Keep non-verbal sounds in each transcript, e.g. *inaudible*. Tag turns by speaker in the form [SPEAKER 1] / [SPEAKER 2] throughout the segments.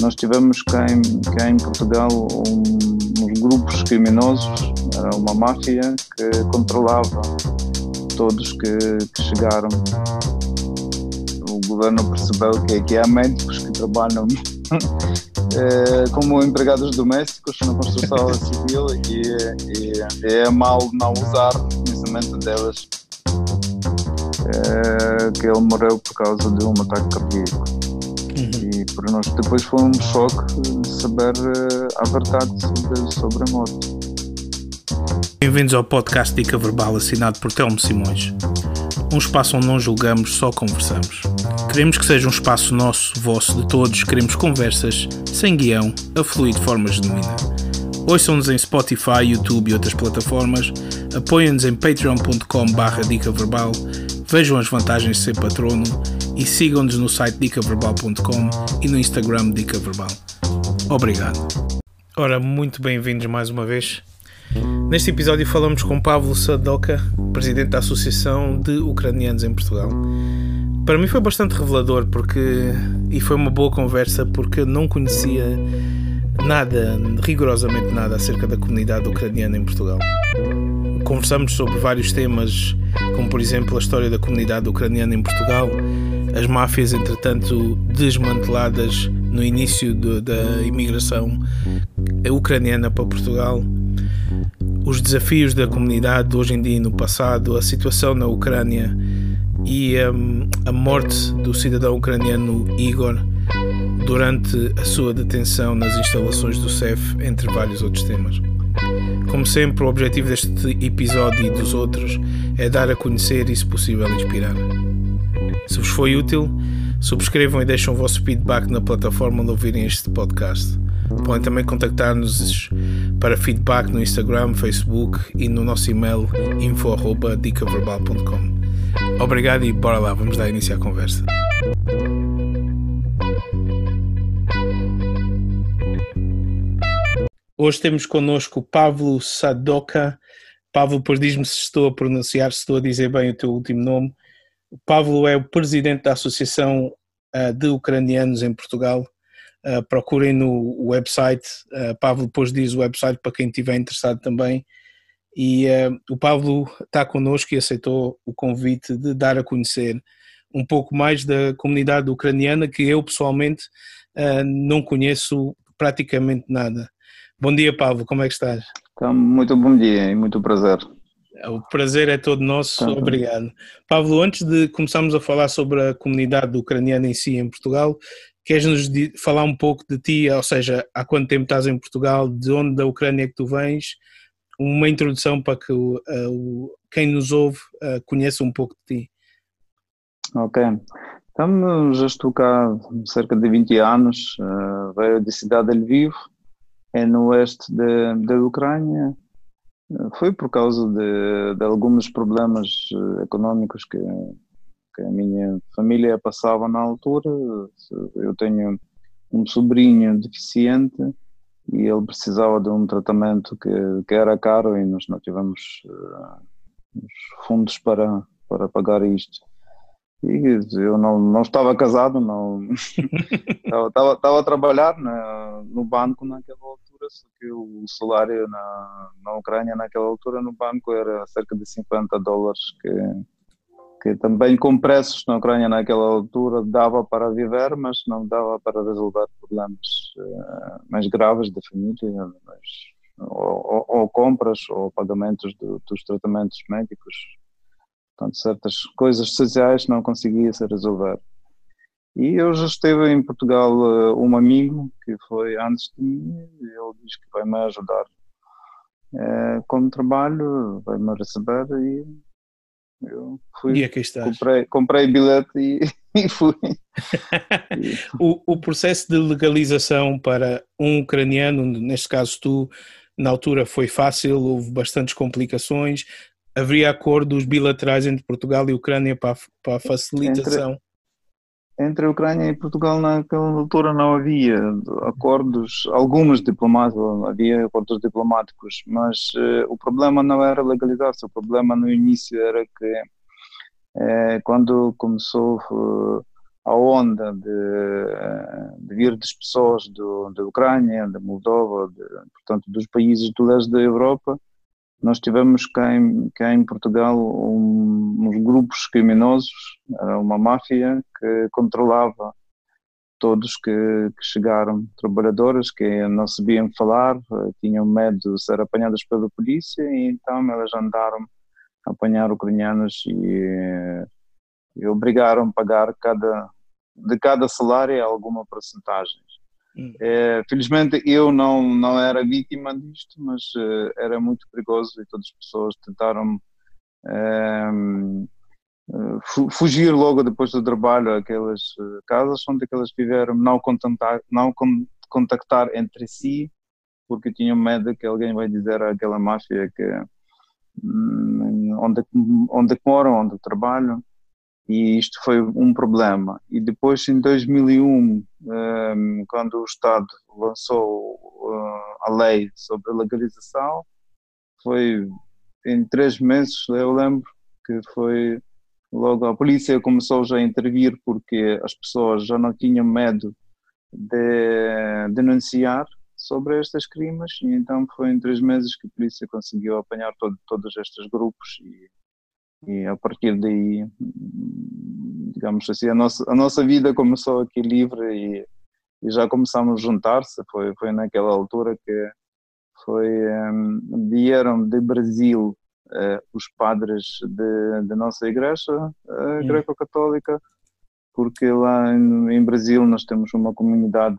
[SPEAKER 1] nós tivemos cá em, cá em Portugal um, uns grupos criminosos, era uma máfia que controlava todos que, que chegaram. O governo percebeu que, que há médicos que trabalham é, *laughs* como empregados domésticos na construção *laughs* civil e, e, e, é mal não usar o conhecimento delas. É, que ele morreu por causa de um ataque cardíaco. Uhum. Para nós depois foi um choque saber eh, a verdade sobre, a morte.
[SPEAKER 2] Bem-vindos ao podcast Dica Verbal assinado por Telmo Simões. Um espaço onde não julgamos, só conversamos. Queremos que seja um espaço nosso, vosso, de todos. Queremos conversas, sem guião, a fluir de forma genuína. Ouçam-nos em Spotify, YouTube e outras plataformas. Apoiem-nos em patreon.com.br dica verbal. Vejam as vantagens de ser patrono e sigam-nos no site dicaverbal.com e no Instagram Dica Verbal. Obrigado. Ora, muito bem-vindos mais uma vez. Neste episódio falamos com Pavlo Sadoka, presidente da Associação de Ucranianos em Portugal. Para mim foi bastante revelador porque e foi uma boa conversa porque eu não conhecia nada, rigorosamente nada acerca da comunidade ucraniana em Portugal. Conversamos sobre vários temas, como por exemplo a história da comunidade ucraniana em Portugal, as máfias, entretanto, desmanteladas no início de, da imigração ucraniana para Portugal, os desafios da comunidade hoje em dia e no passado, a situação na Ucrânia e um, a morte do cidadão ucraniano Igor durante a sua detenção nas instalações do CEF, entre vários outros temas. Como sempre, o objetivo deste episódio e dos outros é dar a conhecer e, se possível, inspirar. Se vos foi útil, subscrevam e deixem o vosso feedback na plataforma onde ouvirem este podcast. Podem também contactar-nos para feedback no Instagram, Facebook e no nosso e-mail info.dicaverbal.com. Obrigado e bora lá, vamos dar início à conversa. Hoje temos connosco Pavlo Sadoka. Pavlo, depois diz-me se estou a pronunciar, se estou a dizer bem o teu último nome. O Pavlo é o presidente da Associação uh, de Ucranianos em Portugal. Uh, procurem no website, uh, Pablo depois diz o website para quem estiver interessado também. E o Pablo está connosco e aceitou o convite de dar a conhecer um pouco mais da comunidade ucraniana que eu pessoalmente não conheço praticamente nada. Bom dia, Pablo, como é que estás?
[SPEAKER 1] Então, muito bom dia e muito prazer.
[SPEAKER 2] O prazer é todo nosso, tá, obrigado. Pablo, antes de começarmos a falar sobre a comunidade ucraniana em si em Portugal, queres-nos falar um pouco de ti, ou seja, há quanto tempo estás em Portugal, de onde da Ucrânia é que tu vens, uma introdução para que uh, quem nos ouve conheça um pouco de ti.
[SPEAKER 1] Ok, então já estou cá há cerca de 20 anos, uh, veio de cidade de Lviv, é no oeste da Ucrânia, foi por causa de, de alguns problemas eh, econômicos que, que, a minha família passava na altura. Eu tenho um sobrinho deficiente e ele precisava de um tratamento que, que era caro e nós não tivemos uh, fundos para, para pagar isto. E eu não, não estava casado, não *laughs* *laughs* estava, estava, a trabalhar na, no banco naquela altura, só que o salário na, na Ucrânia naquela altura no banco era cerca de 50 dólares, que, que também com preços na Ucrânia naquela altura dava para viver, mas não dava para resolver problemas uh, mais graves da família, mas, ou, ou, compras ou pagamentos do, dos tratamentos médicos Portanto, certas coisas sociais não conseguia se resolver. E eu já esteve em Portugal uh, um amigo que foi antes de mim e ele diz que vai me ajudar uh, com trabalho, vai me receber e eu fui.
[SPEAKER 2] E aqui estás.
[SPEAKER 1] Comprei, comprei bilhete e, *laughs* e fui. *laughs*
[SPEAKER 2] o, o processo de legalização para um ucraniano, neste caso tu, na altura foi fácil, houve bastantes complicações haveria acordos bilaterais entre Portugal e Ucrânia para, para a facilitação?
[SPEAKER 1] Entre, entre a Ucrânia e Portugal naquela altura não havia acordos, alguns diplomáticos, havia acordos diplomáticos, mas uh, o problema não era legalizar-se, o problema no início era que uh, quando começou uh, a onda de, de vir das pessoas da Ucrânia, da Moldova, de, portanto dos países do leste da Europa, nós tivemos cá em, cá em Portugal um, uns grupos criminosos, uma máfia que controlava todos que, que, chegaram, trabalhadoras que não sabiam falar, tinham medo de ser apanhadas pela polícia e então elas andaram a apanhar ucranianos e, e obrigaram a pagar cada, de cada salário alguma porcentagem. Hum. É, felizmente eu não, não era vítima disto, mas uh, era muito perigoso e todas as pessoas tentaram uh, fugir logo depois do trabalho àquelas casas onde elas viveram, não contactar, não contactar entre si, porque tinham medo que alguém vai dizer àquela máfia que hum, onde, onde moram, onde trabalham e isto foi um problema. E depois, em 2001, um, quando o Estado lançou uh, a lei sobre a legalização, foi em três meses, eu lembro que foi logo a polícia começou já a intervir porque as pessoas já não tinham medo de denunciar sobre estes crimes e então foi em três meses que a polícia conseguiu apanhar todo, todos estes grupos e e a partir daí, digamos assim, a nossa, a nossa vida começou aqui livre e, e já começamos a juntar-se. Foi, foi naquela altura que foi, um, vieram de Brasil uh, os padres da nossa igreja uh, greco-católica, porque lá em, em, Brasil nós temos uma comunidade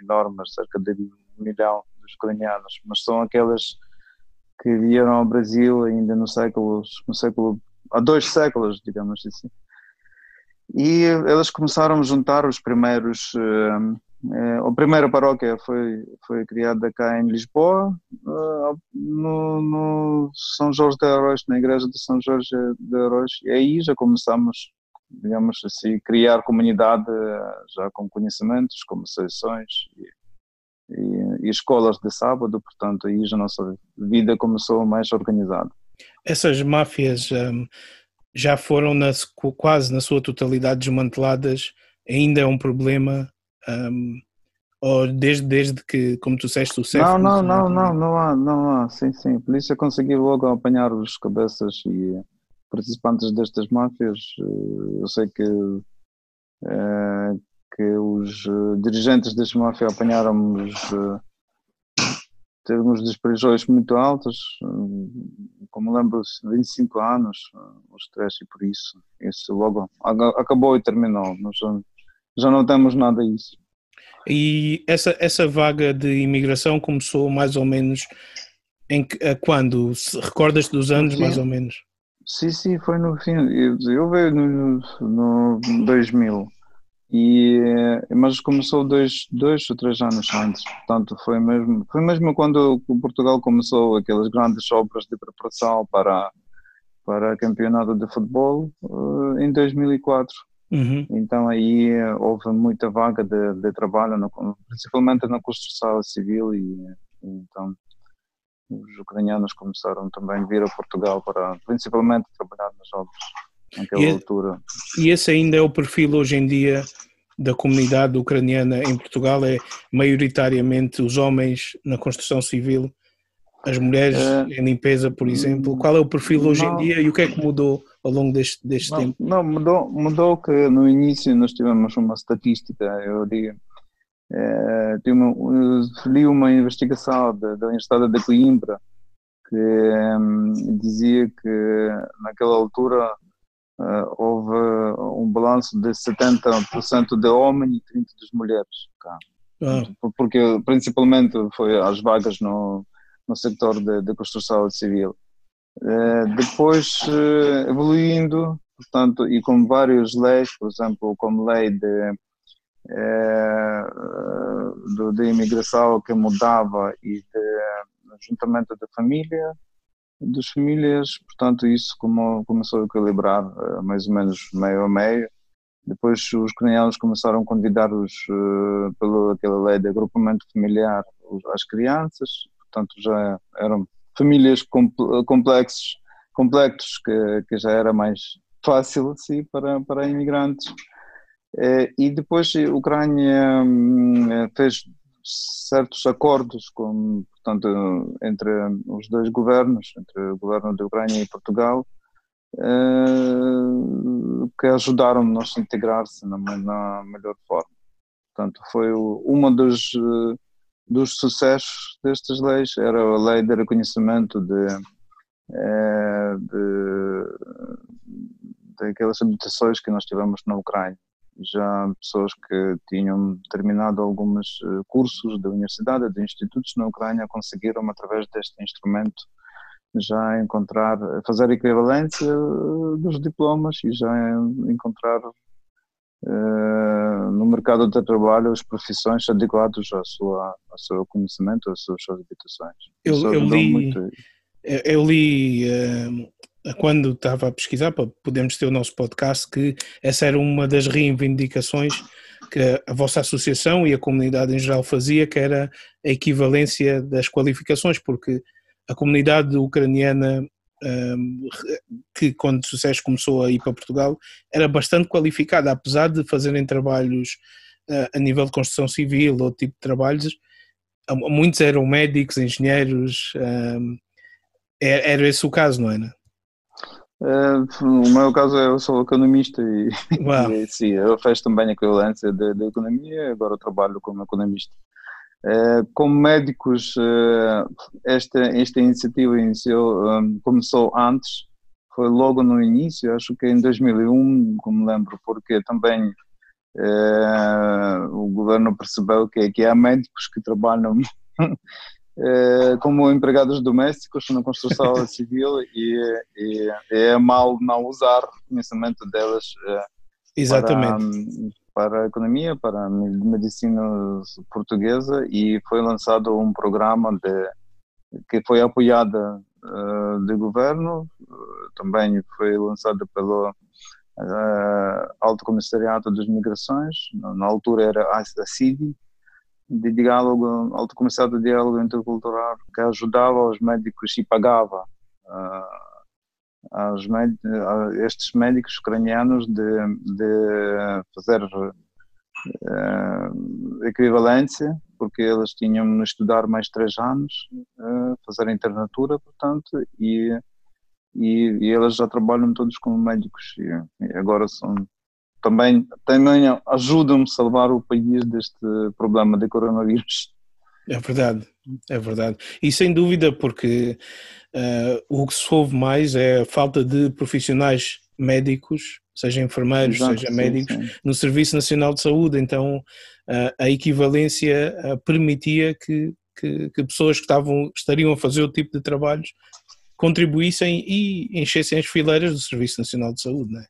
[SPEAKER 1] enorme, cerca de um milhão de ucranianos, mas são aquelas que vieram ao Brasil ainda no século, no século há dois séculos, digamos assim. E eles começaram a juntar os primeiros. Uh, uh, a primeira paróquia foi, foi criada cá em Lisboa, uh, no, no, São Jorge de Arroz, na igreja de São Jorge de Arroz, e aí já começamos, digamos assim, criar comunidade já com conhecimentos, como sessões e e, e escolas de sábado, portanto, aí já a nossa vida começou mais organizada.
[SPEAKER 2] Essas máfias um, já foram na, quase na sua totalidade desmanteladas, ainda é um problema, um, ou desde, desde que, como tu disseste, o
[SPEAKER 1] século... Não, não, não, não, não há, não há, sim, sim, a polícia conseguiu logo apanhar os cabeças e participantes destas máfias, eu sei que eh, que os uh, dirigentes desta máfia apanharam-nos uh, termos despejos muito altos, uh, como lembro, 25 anos, uh, o stress e por isso, isso logo acabou e terminou, nós já, não temos nada disso.
[SPEAKER 2] E essa, essa vaga de imigração começou mais ou menos em quando? Recordas dos anos sim. mais ou menos?
[SPEAKER 1] Sim, sim, foi no fim, eu, eu veio no, no 2000 e, mas começou dois, dois ou três anos antes, portanto foi mesmo, foi mesmo quando Portugal começou aquelas grandes obras de preparação para, para campeonato de futebol eh, em 2004. Uhum. Então aí houve muita vaga de, de trabalho, no, principalmente na construção civil e então os ucranianos começaram também a vir a Portugal para principalmente trabalhar nas obras naquela e, altura.
[SPEAKER 2] E esse ainda é o perfil hoje em dia da comunidade ucraniana em Portugal? É maioritariamente os homens na construção civil, as mulheres é, em limpeza, por exemplo? Qual é o perfil hoje não, em dia e o que é que mudou ao longo deste, deste
[SPEAKER 1] não,
[SPEAKER 2] tempo?
[SPEAKER 1] Não, mudou, mudou que no início nós tivemos uma estatística, eu digo, é, uma, li uma investigação da, da Universidade de Coimbra que hum, dizia que naquela altura uh, houve um balanço de 70% de homens e 30% de mulheres cá. Ah. Porque principalmente foi as vagas no, no setor de, de construção civil. Uh, depois, uh, evoluindo, portanto, e com várias leis, por exemplo, como lei de, de, de imigração que mudava e de juntamento de família, das famílias, portanto isso começou a equilibrar uh, mais ou menos meio a meio. Depois os ucranianos começaram a convidar-os uh, pela aquela lei de agrupamento familiar as crianças, portanto já eram famílias complexos, complexos que, que já era mais fácil assim para, para imigrantes. E depois a Ucrânia hum, fez certos acordos com, portanto, entre os dois governos, entre o governo da Ucrânia e Portugal, que ajudaram-nos a integrar-se na, na, melhor forma. Portanto, foi uma dos, dos sucessos destas leis, era a lei de reconhecimento de, eh, de, daquelas habitações que nós tivemos na Ucrânia. Já pessoas que tinham terminado alguns eh, cursos da universidade, de institutos na Ucrânia, conseguiram, através deste instrumento, já encontrar, fazer equivalência eh, dos diplomas e já encontrar uh, no mercado de trabalho as profissões adequadas ao, sua, ao seu conhecimento, às suas habitações.
[SPEAKER 2] Eu, eu li, muito... eu li uh, quando estava a pesquisar, para podermos ter o nosso podcast, que essa era uma das reivindicações que a vossa associação e a comunidade em geral fazia, que era a equivalência das qualificações, porque a comunidade ucraniana um, que quando sucesso começou a ir para Portugal era bastante qualificada, apesar de fazerem trabalhos uh, a nível de construção civil ou tipo de trabalhos, muitos eram médicos, engenheiros, um, era, é, era esse o caso, não era?
[SPEAKER 1] Uh, no meu caso eu sou economista e, e sim, eu faço também a equivalência da economia, agora trabalho como economista. Eh, como médicos, eh, esta, esta iniciativa iniciou, um, começou antes, foi logo no início, acho que em 2001, como lembro, porque também uh, o governo percebeu que, que há médicos que trabalham uh, *laughs* como empregados domésticos na construção *laughs* civil e, e, é mal não usar o conhecimento delas uh,
[SPEAKER 2] Exatamente.
[SPEAKER 1] Para, para a economia, para a medicina portuguesa e foi lançado um programa de, que foi apoiado uh, do governo, também foi lançado pelo uh, Alto Comissariado das Migrações, na altura era a CIDI, de diálogo, Alto Comissariado de Diálogo Intercultural, que ajudava os médicos e pagava uh, estes médicos ucranianos de, de fazer uh, equivalência, porque eles tinham de estudar mais três anos, uh, fazer internatura, portanto, e, e, e, eles já trabalham todos como médicos e, e agora são também, também ajudam-me a salvar o país deste problema de coronavírus.
[SPEAKER 2] É verdade, é verdade. E sem dúvida, porque uh, o que se ouve mais é a falta de profissionais médicos, seja enfermeiros, Exato, seja médicos, sim. no Serviço Nacional de Saúde. Então, uh, a equivalência uh, permitia que, que, que, pessoas que estavam, estariam a fazer o tipo de trabalhos contribuíssem e enchessem as fileiras do Serviço Nacional de Saúde, não é?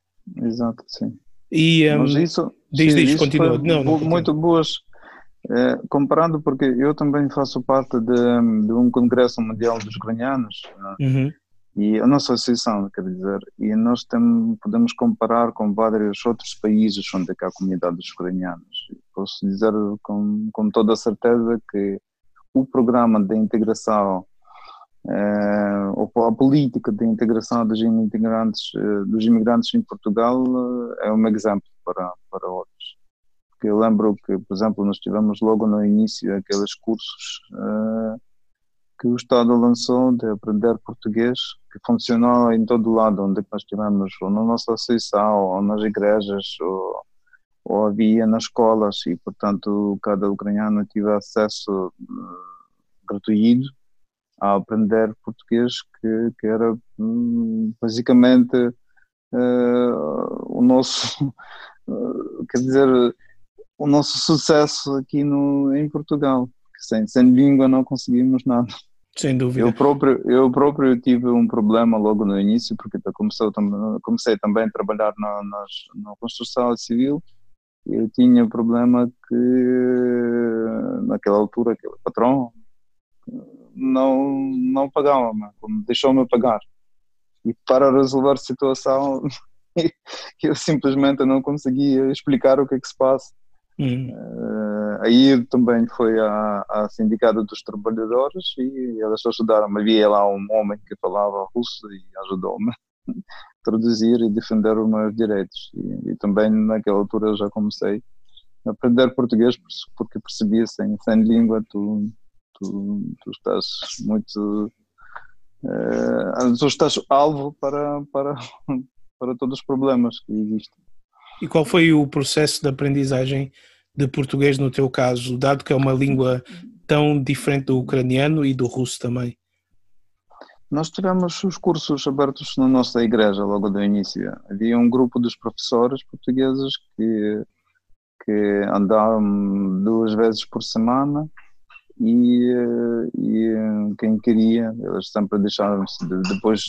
[SPEAKER 1] Exato, sim.
[SPEAKER 2] E, um, Mas isso, diz, sim, diz, continua.
[SPEAKER 1] Não, não, muito boas é, comparando, porque eu também faço parte de, de um congresso mundial dos ucranianos
[SPEAKER 2] né? uhum.
[SPEAKER 1] e a nossa associação, quer dizer, e nós tem, podemos comparar com vários outros países onde há comunidade dos ucranianos. Posso dizer com, com toda a certeza que o programa de integração é, ou a política de integração dos imigrantes, eh, dos imigrantes em Portugal é um exemplo para, para outros. Que eu lembro que, por exemplo, nós tivemos logo no início aqueles cursos uh, que o Estado lançou de aprender português, que funcionou em todo lado onde nós tivemos, ou na nossa associação, ou nas igrejas, ou, ou havia nas escolas, e portanto cada ucraniano tive acesso gratuito a aprender português, que, que era um, basicamente uh, o nosso, *laughs* quer dizer, o nosso sucesso aqui no, em Portugal. Sem, sem língua não conseguimos nada.
[SPEAKER 2] Sem dúvida.
[SPEAKER 1] Eu próprio, eu próprio tive um problema logo no início, porque comecei, comecei também a trabalhar na, na, na construção civil. Eu tinha um problema que, naquela altura, aquele patrão não, não pagava, deixou-me pagar. E para resolver a situação, *laughs* eu simplesmente não conseguia explicar o que é que se passa.
[SPEAKER 2] Uh,
[SPEAKER 1] aí também foi a, a Sindicato dos Trabalhadores e elas ajudaram-me. Havia lá um homem que falava russo e ajudou-me *laughs* traduzir e defender os meus direitos. E, e também naquela altura já comecei a aprender português porque percebia sem, sem língua tu, tu, tu estás muito uh, tu estás alvo para, para, *laughs* para todos os problemas que existem.
[SPEAKER 2] E qual foi o processo de aprendizagem de português no teu caso, dado que é uma língua tão diferente do ucraniano e do russo também?
[SPEAKER 1] Nós tivemos os cursos abertos na nossa igreja logo do início. Havia um grupo dos professores portugueses que, que andavam duas vezes por semana e, e quem queria, eles sempre deixaram-se. depois,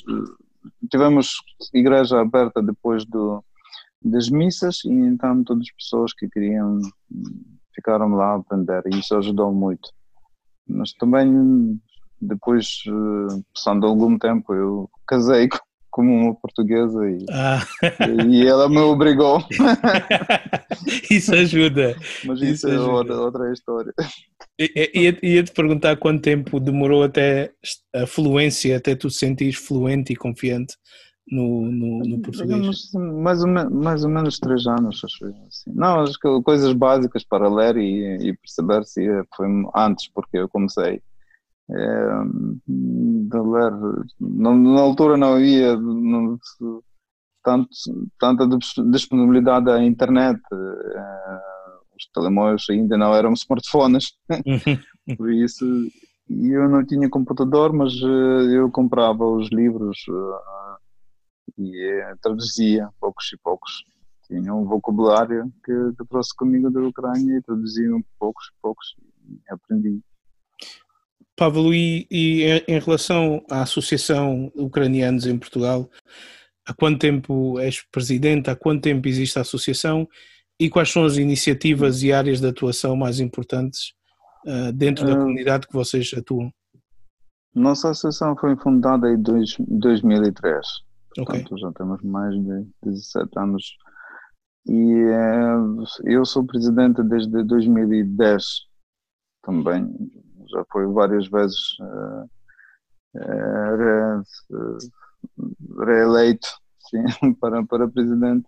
[SPEAKER 1] tivemos igreja aberta depois do, das missas e então todas as pessoas que queriam ficaram lá a aprender e isso ajudou muito. Mas também depois, eh, passando algum tempo, eu casei com uma portuguesa e, ah. e ela me obrigou. *laughs*
[SPEAKER 2] isso ajuda.
[SPEAKER 1] Mas isso, isso é outra, outra história.
[SPEAKER 2] Ia-te perguntar quanto tempo demorou até a fluência, até tu sentires fluente e confiante no, no, no português?
[SPEAKER 1] Mais ou, menos, mais ou menos três anos, acho assim. Não, acho que coisas básicas para ler e, e perceber se foi antes, porque eu comecei de ler. Na, altura não havia não, tanto, tanta disponibilidade à internet. É, os telemóveis ainda não eram smartphones, *laughs* por isso eu não tinha computador, mas eh, eu comprava os livros uh, e traduzia poucos e poucos. Tinha um vocabulário que, que trouxe comigo da Ucrânia e traduzia poucos e poucos e aprendi.
[SPEAKER 2] Pablo, e, e, em relação à Associação Ucranianos em Portugal, há quanto tempo és presidente? Há quanto tempo existe a associação? E quais são as iniciativas e áreas de atuação mais importantes uh, dentro da uh, comunidade que vocês atuam?
[SPEAKER 1] Nossa associação foi fundada em dois, 2003, portanto okay. já temos mais de 17 anos. E uh, eu sou presidente desde 2010 também, já foi várias vezes reeleito *laughs* sim, para, para presidente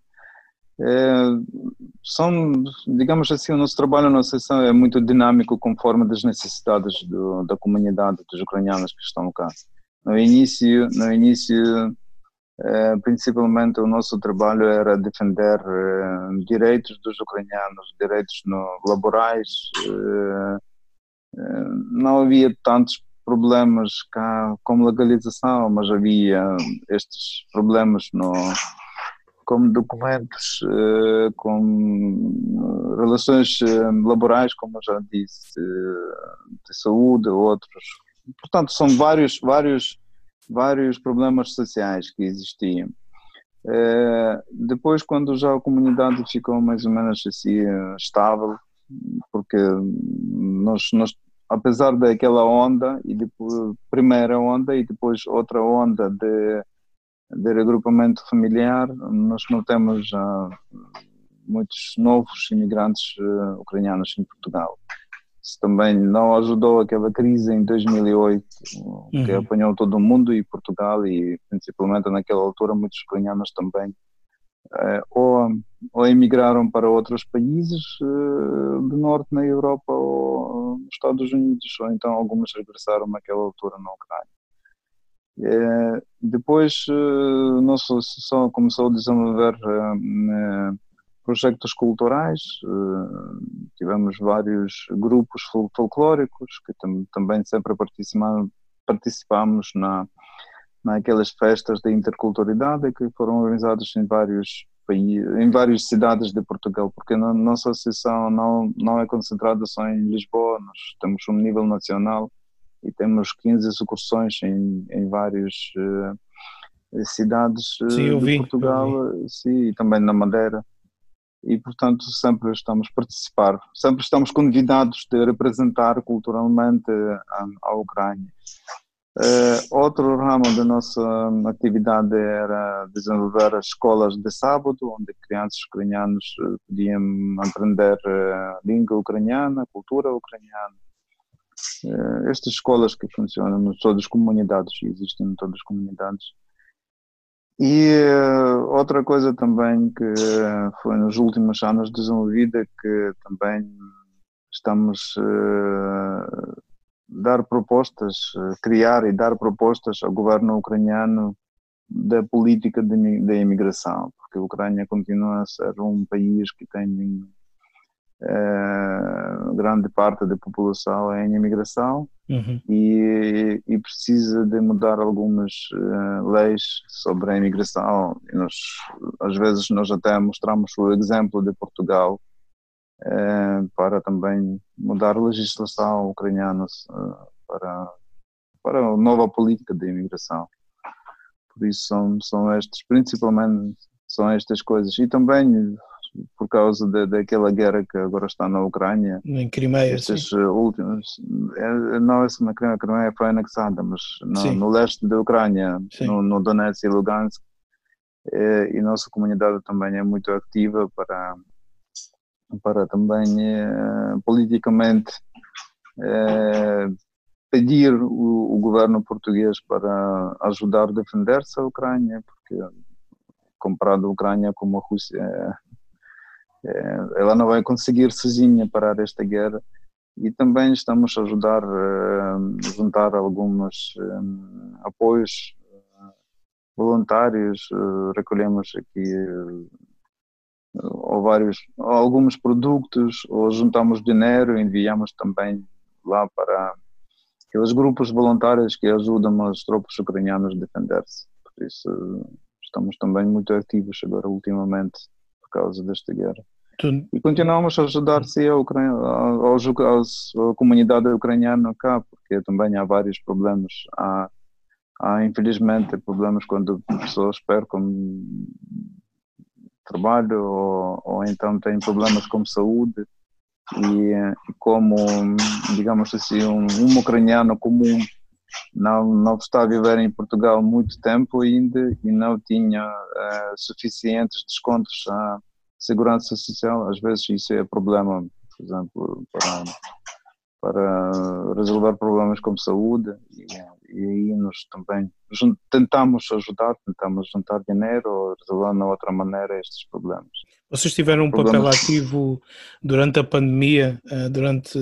[SPEAKER 1] é, são, digamos assim, o nosso trabalho na associação é muito dinâmico conforme das necessidades do, da comunidade dos ucranianos que estão cá. No início, no início é, principalmente o nosso trabalho era defender é, direitos dos ucranianos, direitos no, laborais. É, não havia tantos problemas cá como legalização, mas havia estes problemas no como documentos, uh, com relações uh, laborais, como já disse, de saúde, outros. Portanto, são vários, vários, vários problemas sociais que existiam. depois, quando já a comunidade ficou mais ou menos assim estável, porque nós, nós apesar daquela onda e depois primeira onda e depois outra onda de de regrupamento familiar, nós não temos uh, muitos novos imigrantes uh, ucranianos em Portugal. Isso também não ajudou aquela crise em 2008, uhum. que apanhou todo o mundo e Portugal, e principalmente naquela altura muitos ucranianos também uh, ou, ou emigraram para outros países do norte na Europa ou nos Estados Unidos, ou então algumas regressaram naquela altura na Ucrânia. É, depois, a nossa associação começou a desenvolver é, projetos culturais, tivemos vários grupos folclóricos que também sempre participamos na, naquelas festas de interculturalidade que foram organizadas em vários em várias cidades de Portugal, porque a nossa associação não, não é concentrada só em Lisboa, nós temos um nível nacional e temos 15 execuções em, em várias uh, cidades uh, sim, de vi, Portugal sim, e também na Madeira e portanto sempre estamos a participar, sempre estamos convidados de representar culturalmente a, a Ucrânia. Uh, outro ramo da nossa atividade era desenvolver as escolas de sábado, onde crianças ucranianas podiam aprender a língua ucraniana, a cultura ucraniana. Uh, estas escolas que funcionam em todas as comunidades, existem em todas as comunidades, E uh, outra coisa também que foi nos últimos anos desenvolvida, que também estamos dar propostas, criar e dar propostas ao governo ucraniano da política de, da imigração, porque a Ucrânia continua a ser um país que tem uh, grande parte da população em imigração uhum. e, e, precisa de mudar algumas uh, leis sobre a imigração. E nós, às vezes nós até mostramos o exemplo de Portugal para também mudar a legislação ucraniana para, para a nova política de imigração. Por isso são, são estes, principalmente são estas coisas. E também por causa de, daquela guerra que agora está na Ucrânia.
[SPEAKER 2] Em Crimeia,
[SPEAKER 1] Estas sim. últimas, é, não essa na Crimeia, a Crimeia foi anexada, mas no, no leste da Ucrânia, no, no, Donetsk e Lugansk, é, e nossa comunidade também é muito ativa para, para também é, politicamente é, pedir o, o, governo português para ajudar a defender-se a Ucrânia, porque comparado a Ucrânia como a Rússia é, ela não vai conseguir sozinha parar esta guerra. E também estamos a ajudar a eh, juntar alguns eh, apoios eh, voluntários, recolhemos aqui ou vários, ou alguns produtos, ou juntamos dinheiro enviamos também lá para aqueles grupos voluntários que ajudam as tropas ucranianas a defender-se. Por isso, estamos também muito ativos agora, ultimamente, por causa desta guerra. Tu... E continuamos a ajudar-se a, Ucrânia, a, comunidade ucraniana cá, porque também há vários problemas. Há, há infelizmente problemas quando pessoas percam trabalho ou, ou então têm problemas com saúde e, e como, digamos assim, um, um ucraniano comum não, não está a viver em Portugal muito tempo ainda e não tinha uh, suficientes descontos a segurança social, às vezes isso é problema, por exemplo, para, para resolver problemas como saúde e, e aí nós também tentamos ajudar, tentamos juntar dinheiro ou resolver de outra maneira estes problemas.
[SPEAKER 2] Vocês tiveram um problemas... papel ativo durante a pandemia, eh, durante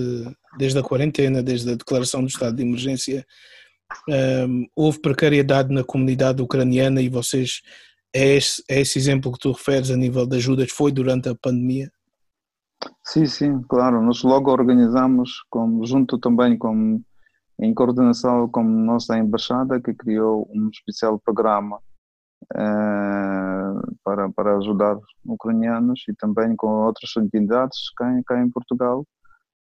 [SPEAKER 2] desde a quarentena, desde a declaração do estado de emergência, ehm, houve precariedade na comunidade ucraniana e vocês é esse, é esse exemplo que tu referes a nível de ajudas, foi durante a pandemia?
[SPEAKER 1] Sim, sim, claro. Nós logo organizamos, com, junto também com, em coordenação com nossa embaixada, que criou um especial programa eh, para, para ajudar ucranianos e também com outras entidades cá, cá em Portugal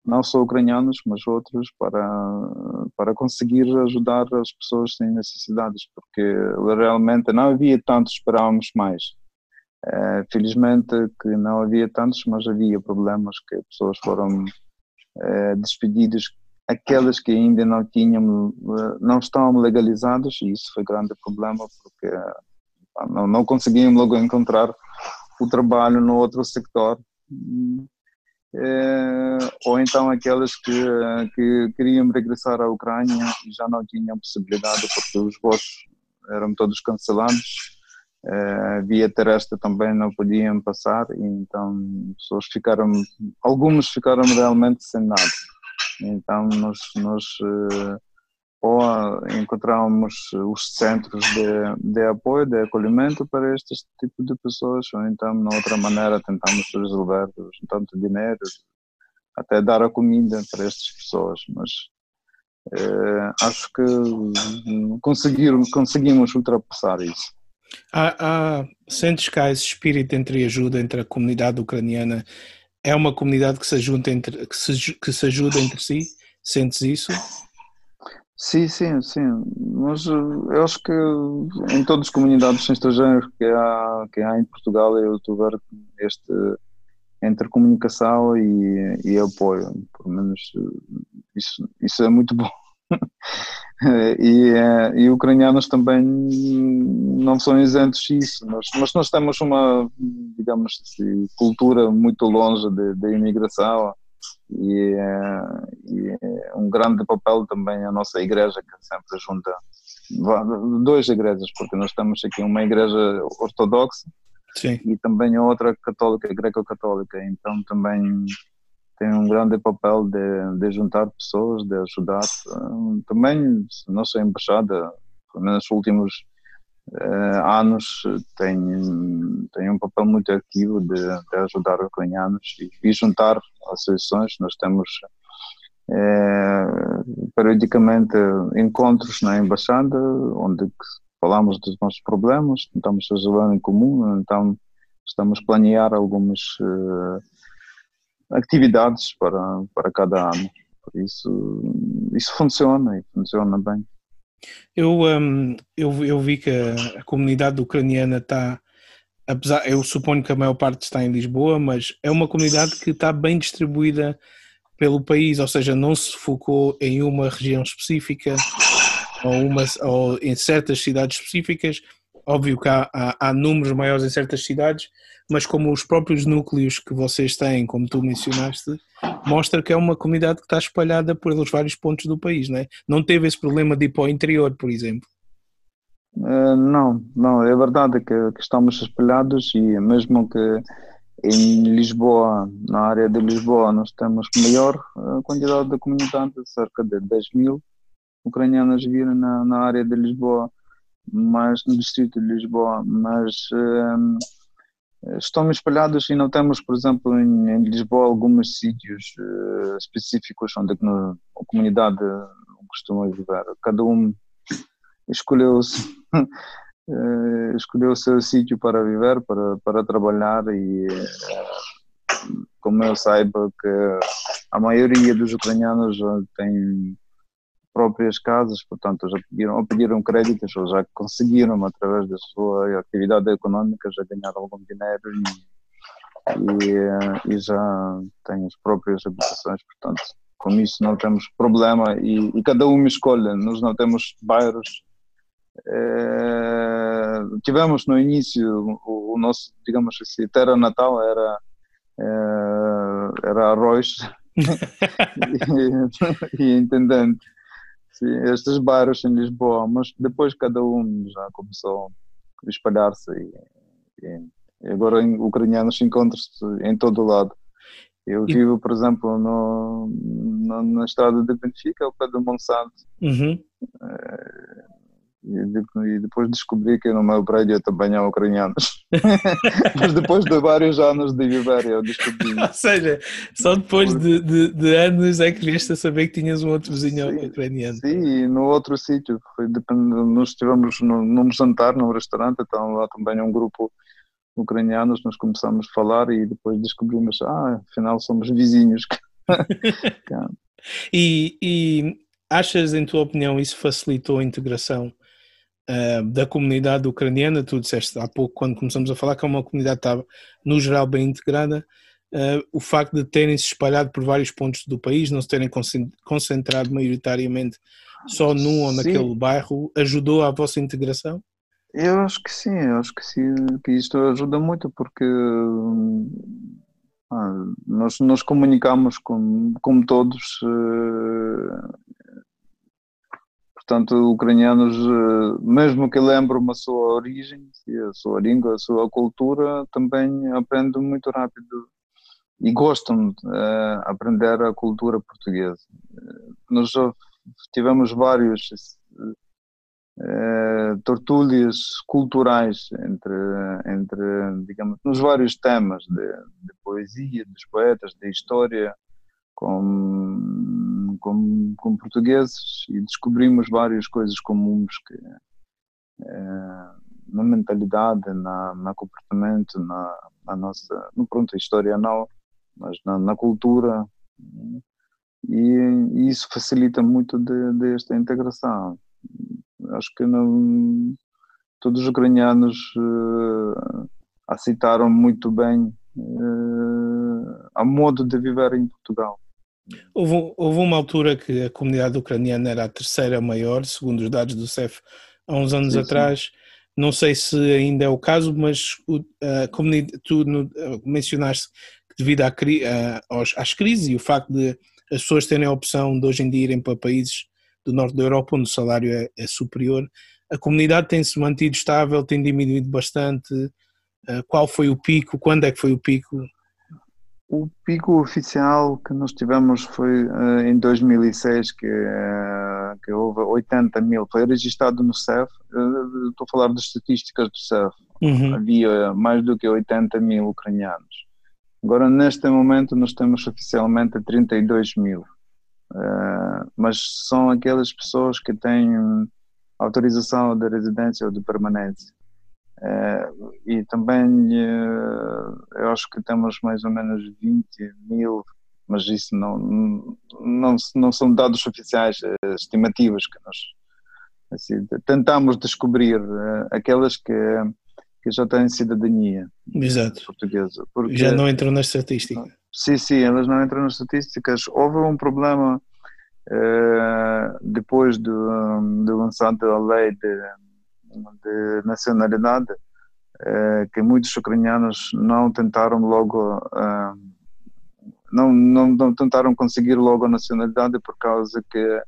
[SPEAKER 1] não só ucranianos, mas outros, para, para conseguir ajudar as pessoas sem necessidades, porque realmente não havia tantos, esperávamos mais. É, felizmente que não havia tantos, mas havia problemas que pessoas foram é, despedidas, aquelas que ainda não tinham, não estão legalizadas, e isso foi grande problema, porque não, não conseguíamos logo encontrar o trabalho no outro sector eh, ou então aquelas que, que queriam regressar à Ucrânia e já não tinham possibilidade porque os voos eram todos cancelados, eh, via terrestre também não podiam passar então pessoas ficaram, algumas ficaram realmente sem nada. Então nós, nós eh, ou encontramos os centros de, de apoio, de acolhimento para este tipo de pessoas, ou então, de outra maneira, tentamos resolver tanto dinheiro, até dar a comida para estas pessoas, mas eh, acho que conseguimos, conseguimos ultrapassar isso.
[SPEAKER 2] Há, há, sentes que há esse espírito entre ajuda entre a comunidade ucraniana? É uma comunidade que se, ajuda entre, que se, que se ajuda entre si? Sentes isso?
[SPEAKER 1] Sim, sim, sim. Mas eh, eu acho que em todas as comunidades estrangeiras que há, que há em Portugal, eu estou este entre comunicação e, e apoio. Pelo menos eh, isso, isso é muito bom. *laughs* e, eh, e ucranianos também não são isentos disso, mas, mas nós temos uma, digamos assim, cultura muito longe da imigração e, é, e é um grande papel também a nossa igreja que sempre junta duas igrejas, porque nós temos aqui uma igreja ortodoxa
[SPEAKER 2] Sim.
[SPEAKER 1] e também outra católica, greco-católica, então também tem um grande papel de, de juntar pessoas, de ajudar. Também nossa embaixada, pelo menos nos últimos uh, anos, tem, tem um papel muito ativo de, de ajudar ucranianos e, e juntar associações. Nós temos é, periodicamente encontros na embaixada onde falamos dos nossos problemas, tentamos resolver em comum, então estamos a planear algumas uh, atividades para, para cada ano. Por isso, isso funciona e funciona bem.
[SPEAKER 2] Eu, um, eu, eu vi que a, a comunidade ucraniana está, apesar, eu suponho que a maior parte está em Lisboa, mas é uma comunidade que está bem distribuída pelo país, ou seja, não se focou em uma região específica ou, uma, ou em certas cidades específicas. Óbvio que há, há, há, números maiores em certas cidades, mas como os próprios núcleos que vocês têm, como tu mencionaste, mostra que é uma comunidade que está espalhada pelos vários pontos do país, não é? Não teve esse problema de ir para o interior, por exemplo.
[SPEAKER 1] Uh, não, não, é verdade que, que, estamos espalhados e mesmo que em Lisboa, na área de Lisboa, nós temos maior uh, quantidade de comunidade, cerca de 10 mil ucranianos vivem na, na área de Lisboa, mas no distrito de Lisboa, mas uh, estão espalhados e não temos, por exemplo, em, em Lisboa alguns sítios uh, específicos onde a comunidade costuma viver. Cada um escolheu-se uh, *laughs* escolheu o seu sítio para viver, para, para trabalhar e uh, como eu saiba que a maioria dos ucranianos tem próprias casas, portanto já pediram, ou pediram créditos ou já conseguiram através da sua atividade econômica já ganhar algum dinheiro e, e, e já têm as próprias habitações, portanto com isso não temos problema e, e cada um escolhe, nós não temos bairros é, tivemos no início o, o, nosso, digamos assim, terra natal era, é, era arroz *laughs* *laughs* e, e intendente. Sim, estes bairros em Lisboa, mas depois cada um já começou a espalhar-se e, e, agora ucranianos encontram-se em todo o lado. Eu vivo, por exemplo, no, no, na estrada de Benfica, ao pé do Monsanto.
[SPEAKER 2] Uhum.
[SPEAKER 1] É, e, depois descobri que no meu prédio também há ucranianos. *laughs* Mas depois de vários anos de viver, eu descobri. *laughs*
[SPEAKER 2] Ou seja, só depois de, de, de, anos é que vieste a saber que tinhas um outro vizinho sim, ucraniano.
[SPEAKER 1] Sim, e no outro sítio. Nós estivemos num jantar, num restaurante, então lá também um grupo ucranianos, nós começamos a falar e depois descobrimos, ah, afinal somos vizinhos. *laughs*
[SPEAKER 2] e, e achas, em tua opinião, isso facilitou a integração uh, da comunidade ucraniana, tu disseste há pouco, quando começamos a falar, que é uma comunidade que estava, no geral, bem integrada. Uh, o facto de terem se espalhado por vários pontos do país, não se terem concentrado maioritariamente só num ou naquele sim. bairro, ajudou à vossa integração?
[SPEAKER 1] Eu acho que sim, eu acho que sim, que isto ajuda muito porque ah, nós nos comunicamos com, como todos uh, Portanto, ucranianos, eh, mesmo que lembrem a sua origem, a sua língua, a sua cultura, também aprendem muito rápido e gostam de uh, aprender a cultura portuguesa. Eh, nós já tivemos vários uh, tertúlias culturais entre, entre, digamos, nos vários temas de, de poesia, dos poetas, de história, com, com, com portugueses e descobrimos várias coisas comuns que é, na mentalidade, na, na comportamento, na, na nossa, no pronto, história não, mas na, na cultura e, e, isso facilita muito de, de esta integração. Acho que não, todos os ucranianos uh, aceitaram muito bem uh, a modo de viver em Portugal.
[SPEAKER 2] Houve, houve, uma altura que a comunidade ucraniana era a terceira maior, segundo os dados do CEF, há uns anos sim, sim. Não sei se ainda é o caso, mas a comunidade, tu mencionaste que devido à, à, às crises e o facto de as pessoas terem a opção de hoje em dia irem para países do norte da Europa, onde o salário é, é superior. A comunidade tem-se mantido estável, tem diminuído bastante. Uh, qual foi o pico? Quando é que foi o pico?
[SPEAKER 1] O pico oficial que nós tivemos foi uh, em 2006, que, uh, que houve 80 mil, foi registrado no CEF, uh, estou a falar das estatísticas do CEF, uhum. havia mais do que 80 mil ucranianos. Agora, neste momento, nós temos oficialmente 32 mil, mas são aquelas pessoas que têm autorização de residência ou de permanência. Uh, e também uh, eu acho que temos mais ou menos 20 mil, mas isso não, não, não são dados oficiais, uh, estimativas que nós assim, tentamos descobrir aquelas que, que já têm cidadania
[SPEAKER 2] Exato.
[SPEAKER 1] portuguesa.
[SPEAKER 2] Porque, já não entram nas estatísticas.
[SPEAKER 1] Sim, sim, elas não entram nas estatísticas. Houve um problema depois do, do lançamento da lei de de nacionalidade eh, que muitos ucranianos não tentaram logo eh, não, não, não tentaram conseguir logo a nacionalidade por causa que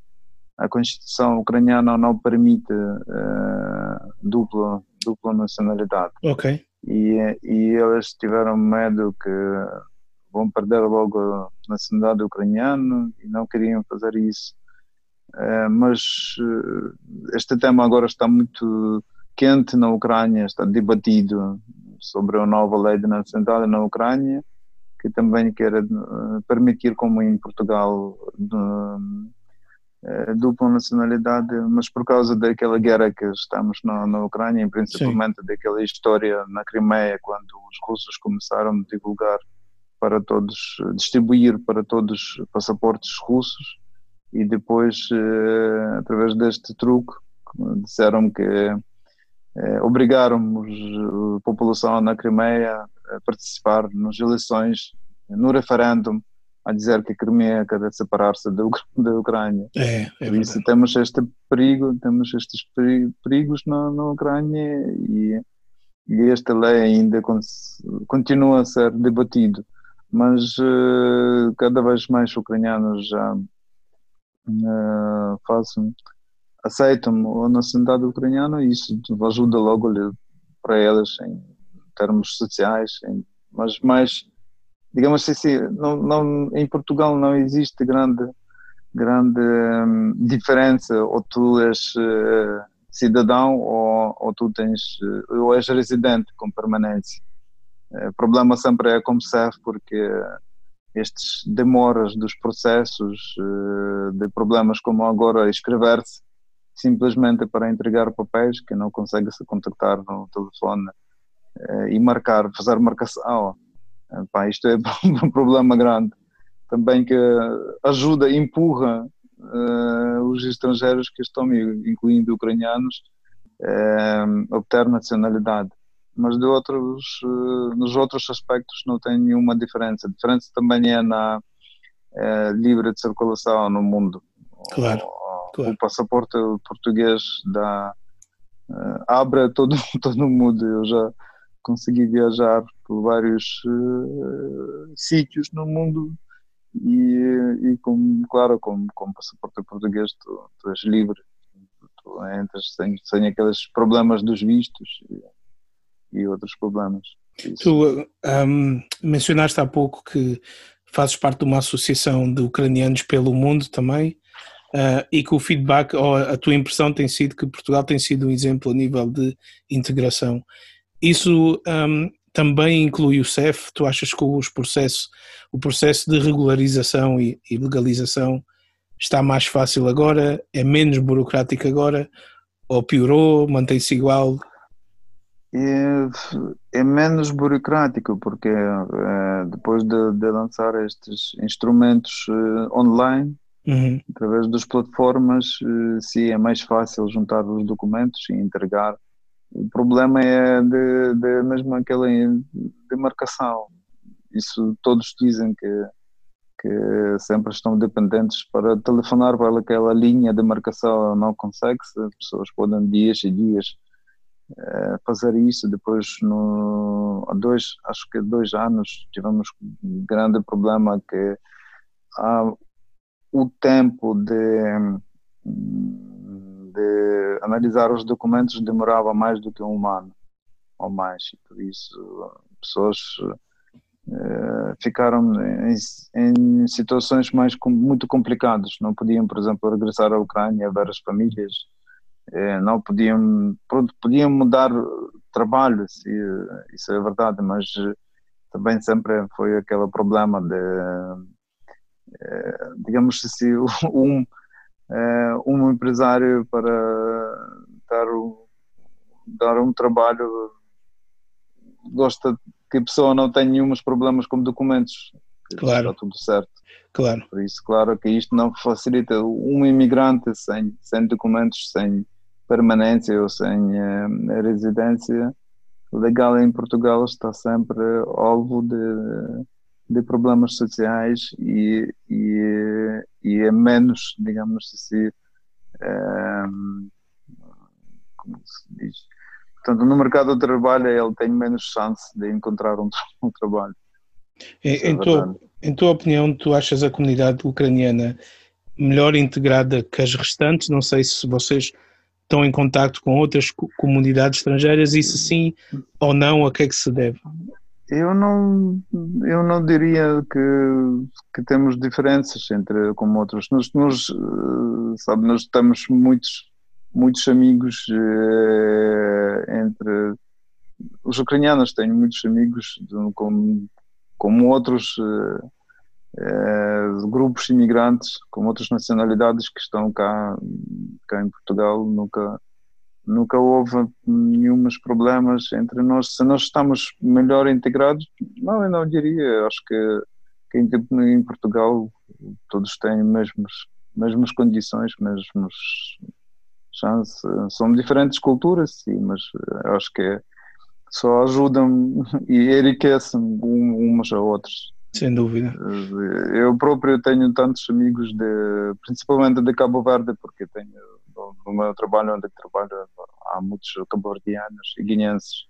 [SPEAKER 1] a Constituição ucraniana não permite uh, dupla, dupla nacionalidade.
[SPEAKER 2] Ok.
[SPEAKER 1] E, e eles tiveram medo que vão perder logo a nacionalidade ucraniana e não queriam fazer isso. Eh, mas eh, este tema agora está muito quente na Ucrânia, está debatido sobre a nova lei de nacionalidade na Ucrânia, que também quer eh, permitir, como em Portugal, dupla nacionalidade, mas por causa daquela guerra que estamos na, na Ucrânia, principalmente Sim. daquela história na Crimeia, quando os russos começaram a divulgar para todos, distribuir para todos passaportes russos, e depois, eh, através deste truque, disseram que eh, obrigaram a população na Crimeia a participar nas eleições, no referendo, a dizer que a Crimeia quer separar-se da, da Ucrânia.
[SPEAKER 2] É, é Por
[SPEAKER 1] isso temos este perigo, temos estes perigos na, na Ucrânia e, e esta lei ainda continua a ser debatido, mas uh, cada vez mais ucranianos já uh, fazem, aceitam a nacionalidade ucraniana e isso ajuda logo para elas em termos sociais, em, mas mais, digamos assim, não, não, em Portugal não existe grande, grande diferença, ou tu és uh, cidadão ou, ou tu tens, ou és residente com permanência. O problema sempre é como serve porque estes demoras dos processos, eh, de problemas como agora escrever-se simplesmente para entregar papéis que não consegue se contactar no telefone eh, e marcar, fazer marcação. Pá, isto é *laughs* um problema grande. Também que ajuda, empurra uh, os estrangeiros que estão, incluindo ucranianos, a obter nacionalidade mas de outros, eh, nos outros aspectos não tem nenhuma diferença. A diferença também é na é, livre de circulação no mundo.
[SPEAKER 2] Claro,
[SPEAKER 1] o,
[SPEAKER 2] claro.
[SPEAKER 1] o passaporte português dá, uh, abre todo, *laughs* todo o mundo. Eu já consegui viajar por vários uh, sítios no mundo e, e com, claro, com, com passaporte português tu, tu és livre. Tu entras sem, sem aqueles problemas dos vistos. E, e outros problemas.
[SPEAKER 2] Isso. Tu um, mencionaste há pouco que fazes parte de uma associação de ucranianos pelo mundo também uh, e que o feedback ou a tua impressão tem sido que Portugal tem sido um exemplo a nível de integração. Isso um, também inclui o CEF? Tu achas que os processos, o processo de regularização e, e legalização está mais fácil agora? É menos burocrático agora? Ou piorou? Mantém-se igual?
[SPEAKER 1] É, é menos burocrático, porque é, depois de, de, lançar estes instrumentos é, online, uhum. através das plataformas, é, sim, é mais fácil juntar os documentos e entregar. O problema é de, de mesmo aquela demarcação. Isso todos dizem que, que sempre estão dependentes para telefonar para aquela linha de marcação, não consegue-se, as pessoas podem dias e dias eh, fazer isso. Depois, no, há dois, acho que dois anos, tivemos um grande problema que há o tempo de, de analisar os documentos demorava mais do que um ano ou mais, e por isso pessoas uh, ficaram em, em, situações mais muito complicadas, não podiam, por exemplo, regressar à Ucrânia, ver as famílias, uh, não podiam, pronto, podiam mudar trabalho, se, isso é verdade, mas também sempre foi aquele problema de, uh, digamos assim, *laughs* um uh, um empresário para dar um, dar um trabalho gosta que a pessoa não tenha nenhum problemas com documentos.
[SPEAKER 2] Claro.
[SPEAKER 1] Está tudo certo.
[SPEAKER 2] Claro.
[SPEAKER 1] Por isso, claro que isto não facilita um imigrante sem, sem documentos, sem permanência ou sem uh, residência legal em Portugal está sempre alvo de de problemas sociais e, e, e é menos, digamos assim, um, como se diz? Portanto, no mercado de trabalho ele tem menos chance de encontrar um, *laughs* um trabalho.
[SPEAKER 2] Em, é em, tua, em tua opinião, tu achas a comunidade ucraniana melhor integrada que as restantes? Não sei se vocês estão em contato com outras comunidades estrangeiras e se sim ou não, a que é que se deve?
[SPEAKER 1] Eu não, eu não diria que, que temos diferenças entre como outros. Nós, nós, eh, sabe, nós temos muitos, muitos amigos eh, entre os ucranianos têm muitos amigos como, como outros eh, grupos imigrantes, com outras nacionalidades que estão cá, cá em Portugal. Nunca, nunca houve nenhums problemas entre nós. Se nós estamos melhor integrados, não, eu não diria. Acho que, que em, Portugal todos têm mesmas, mesmas condições, mesmos chances. São diferentes culturas, sim, mas acho que só ajudam *laughs* e enriquecem umas a outras.
[SPEAKER 2] Sem dúvida.
[SPEAKER 1] Eu próprio tenho tantos amigos, de, principalmente de Cabo Verde, porque tenho no meu trabalho onde trabalho há muitos cabo-verdianos e guineenses.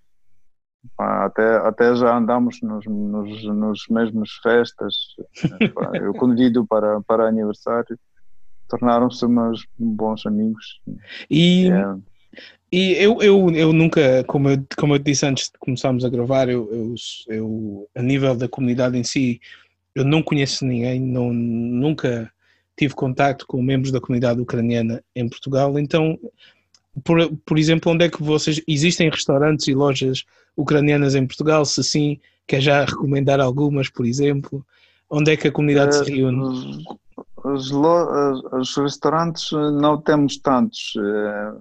[SPEAKER 1] Até, até já andamos nos, nos, nos mesmos festas. Eu convido para, para aniversário. Tornaram-se meus bons amigos.
[SPEAKER 2] E, é. E eu, eu, eu nunca, como eu, como eu disse antes de começarmos a gravar, eu, eu, eu, a nível da comunidade em si, eu não conheço ninguém, não, nunca tive contato com membros da comunidade ucraniana em Portugal. Então, por, por exemplo, onde é que vocês existem restaurantes e lojas ucranianas em Portugal? Se sim, quer já recomendar algumas, por exemplo? Onde é que a comunidade se reúne?
[SPEAKER 1] Os, os, restaurantes eh, não temos tantos. Eh,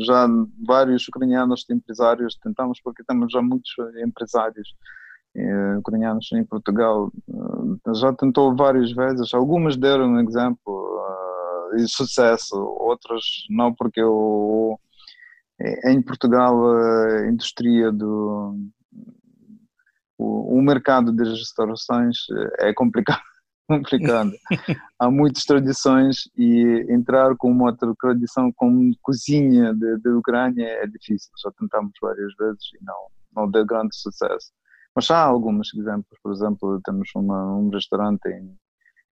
[SPEAKER 1] já vários ucranianos empresários tentamos, porque temos já muitos empresários eh, ucranianos em Portugal. Eh, já tentou várias vezes, algumas deram um exemplo de sucesso, outras não, porque o, em Portugal a indústria do o, o mercado das restaurações é complicado. Complicado. *laughs* Há muitas tradições e entrar com uma outra tradição como cozinha de, Ucrânia é difícil. Já tentamos várias vezes e não, não deu grande sucesso. Mas há alguns exemplos, por exemplo, temos uma, um restaurante em,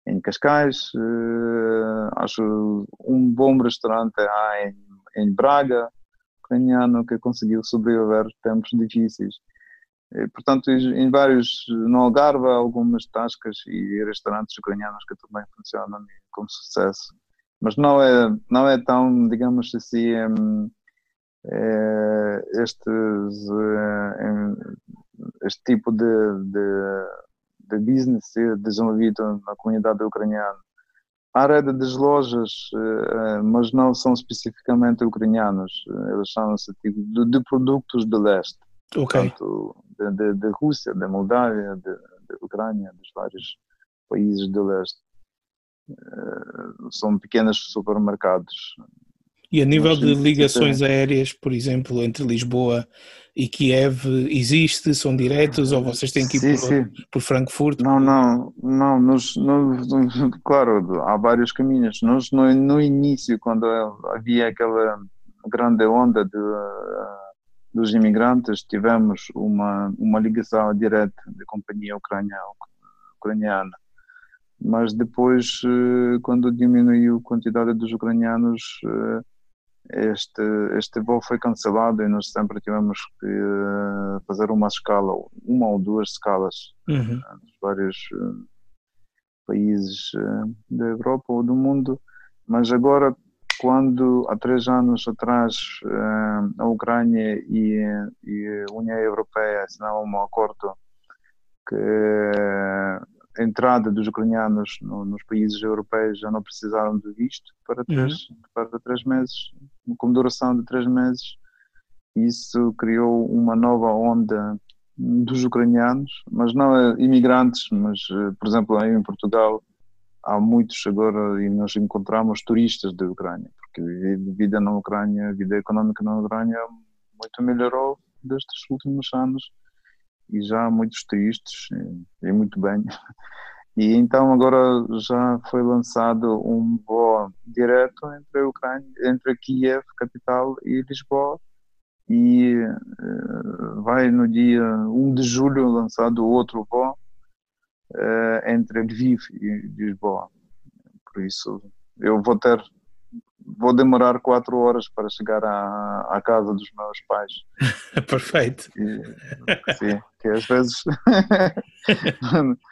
[SPEAKER 1] em Cascais, uh, acho um bom restaurante há em, em Braga, ucraniano, que conseguiu sobreviver tempos difíceis. Portanto, em vários, no Algarve, algumas tascas e restaurantes ucranianos que também funcionam com sucesso. Mas não é, não é tão, digamos assim, é, estes é, este tipo de, de, de business desenvolvido na comunidade ucraniana. Há rede das lojas, eh, mas não são especificamente ucranianas, elas chamam-se tipo de, de, produtos do leste.
[SPEAKER 2] Ok.
[SPEAKER 1] Portanto, de Rússia, de Moldávia, de Ucrânia, dos vários países do leste. Eh, são pequenos supermercados.
[SPEAKER 2] E a nível de ligações aéreas, por exemplo, entre Lisboa e Kiev existe? São diretos ou vocês têm que ir sim, por, sim. por Frankfurt?
[SPEAKER 1] Não, não, não, claro, há vários caminhos. Nós no, no início, quando havia aquela grande onda de, dos imigrantes, tivemos uma, uma ligação direta da companhia ucraniana. mas depois, quando diminuiu a quantidade dos ucranianos, este, este voo foi cancelado e nós sempre tivemos que fazer uma escala, uma ou duas escalas uhum. nos vários países da Europa ou do mundo, mas agora quando há três anos atrás a Ucrânia e, e a União Europeia assinaram um acordo que a entrada dos ucranianos no, nos países europeus já não precisaram de visto para três, uhum. para três meses, com duração de três meses. Isso criou uma nova onda dos ucranianos, mas não imigrantes, mas, por exemplo, em Portugal há muitos agora e nós encontramos turistas da Ucrânia, porque a vida na Ucrânia, a vida económica na Ucrânia muito melhorou destes últimos anos e já há muitos turistas e, muito bem. *laughs* E então agora já foi lançado um voo direto entre a Ucrânia, entre Kiev, capital, e Lisboa, e uh, vai no dia 1 de julho lançado outro voo entre Lviv e Lisboa. Por isso, eu vou ter, vou demorar quatro horas para chegar à, à casa dos meus pais. *laughs*
[SPEAKER 2] Perfeito.
[SPEAKER 1] E, sim, que às vezes *laughs*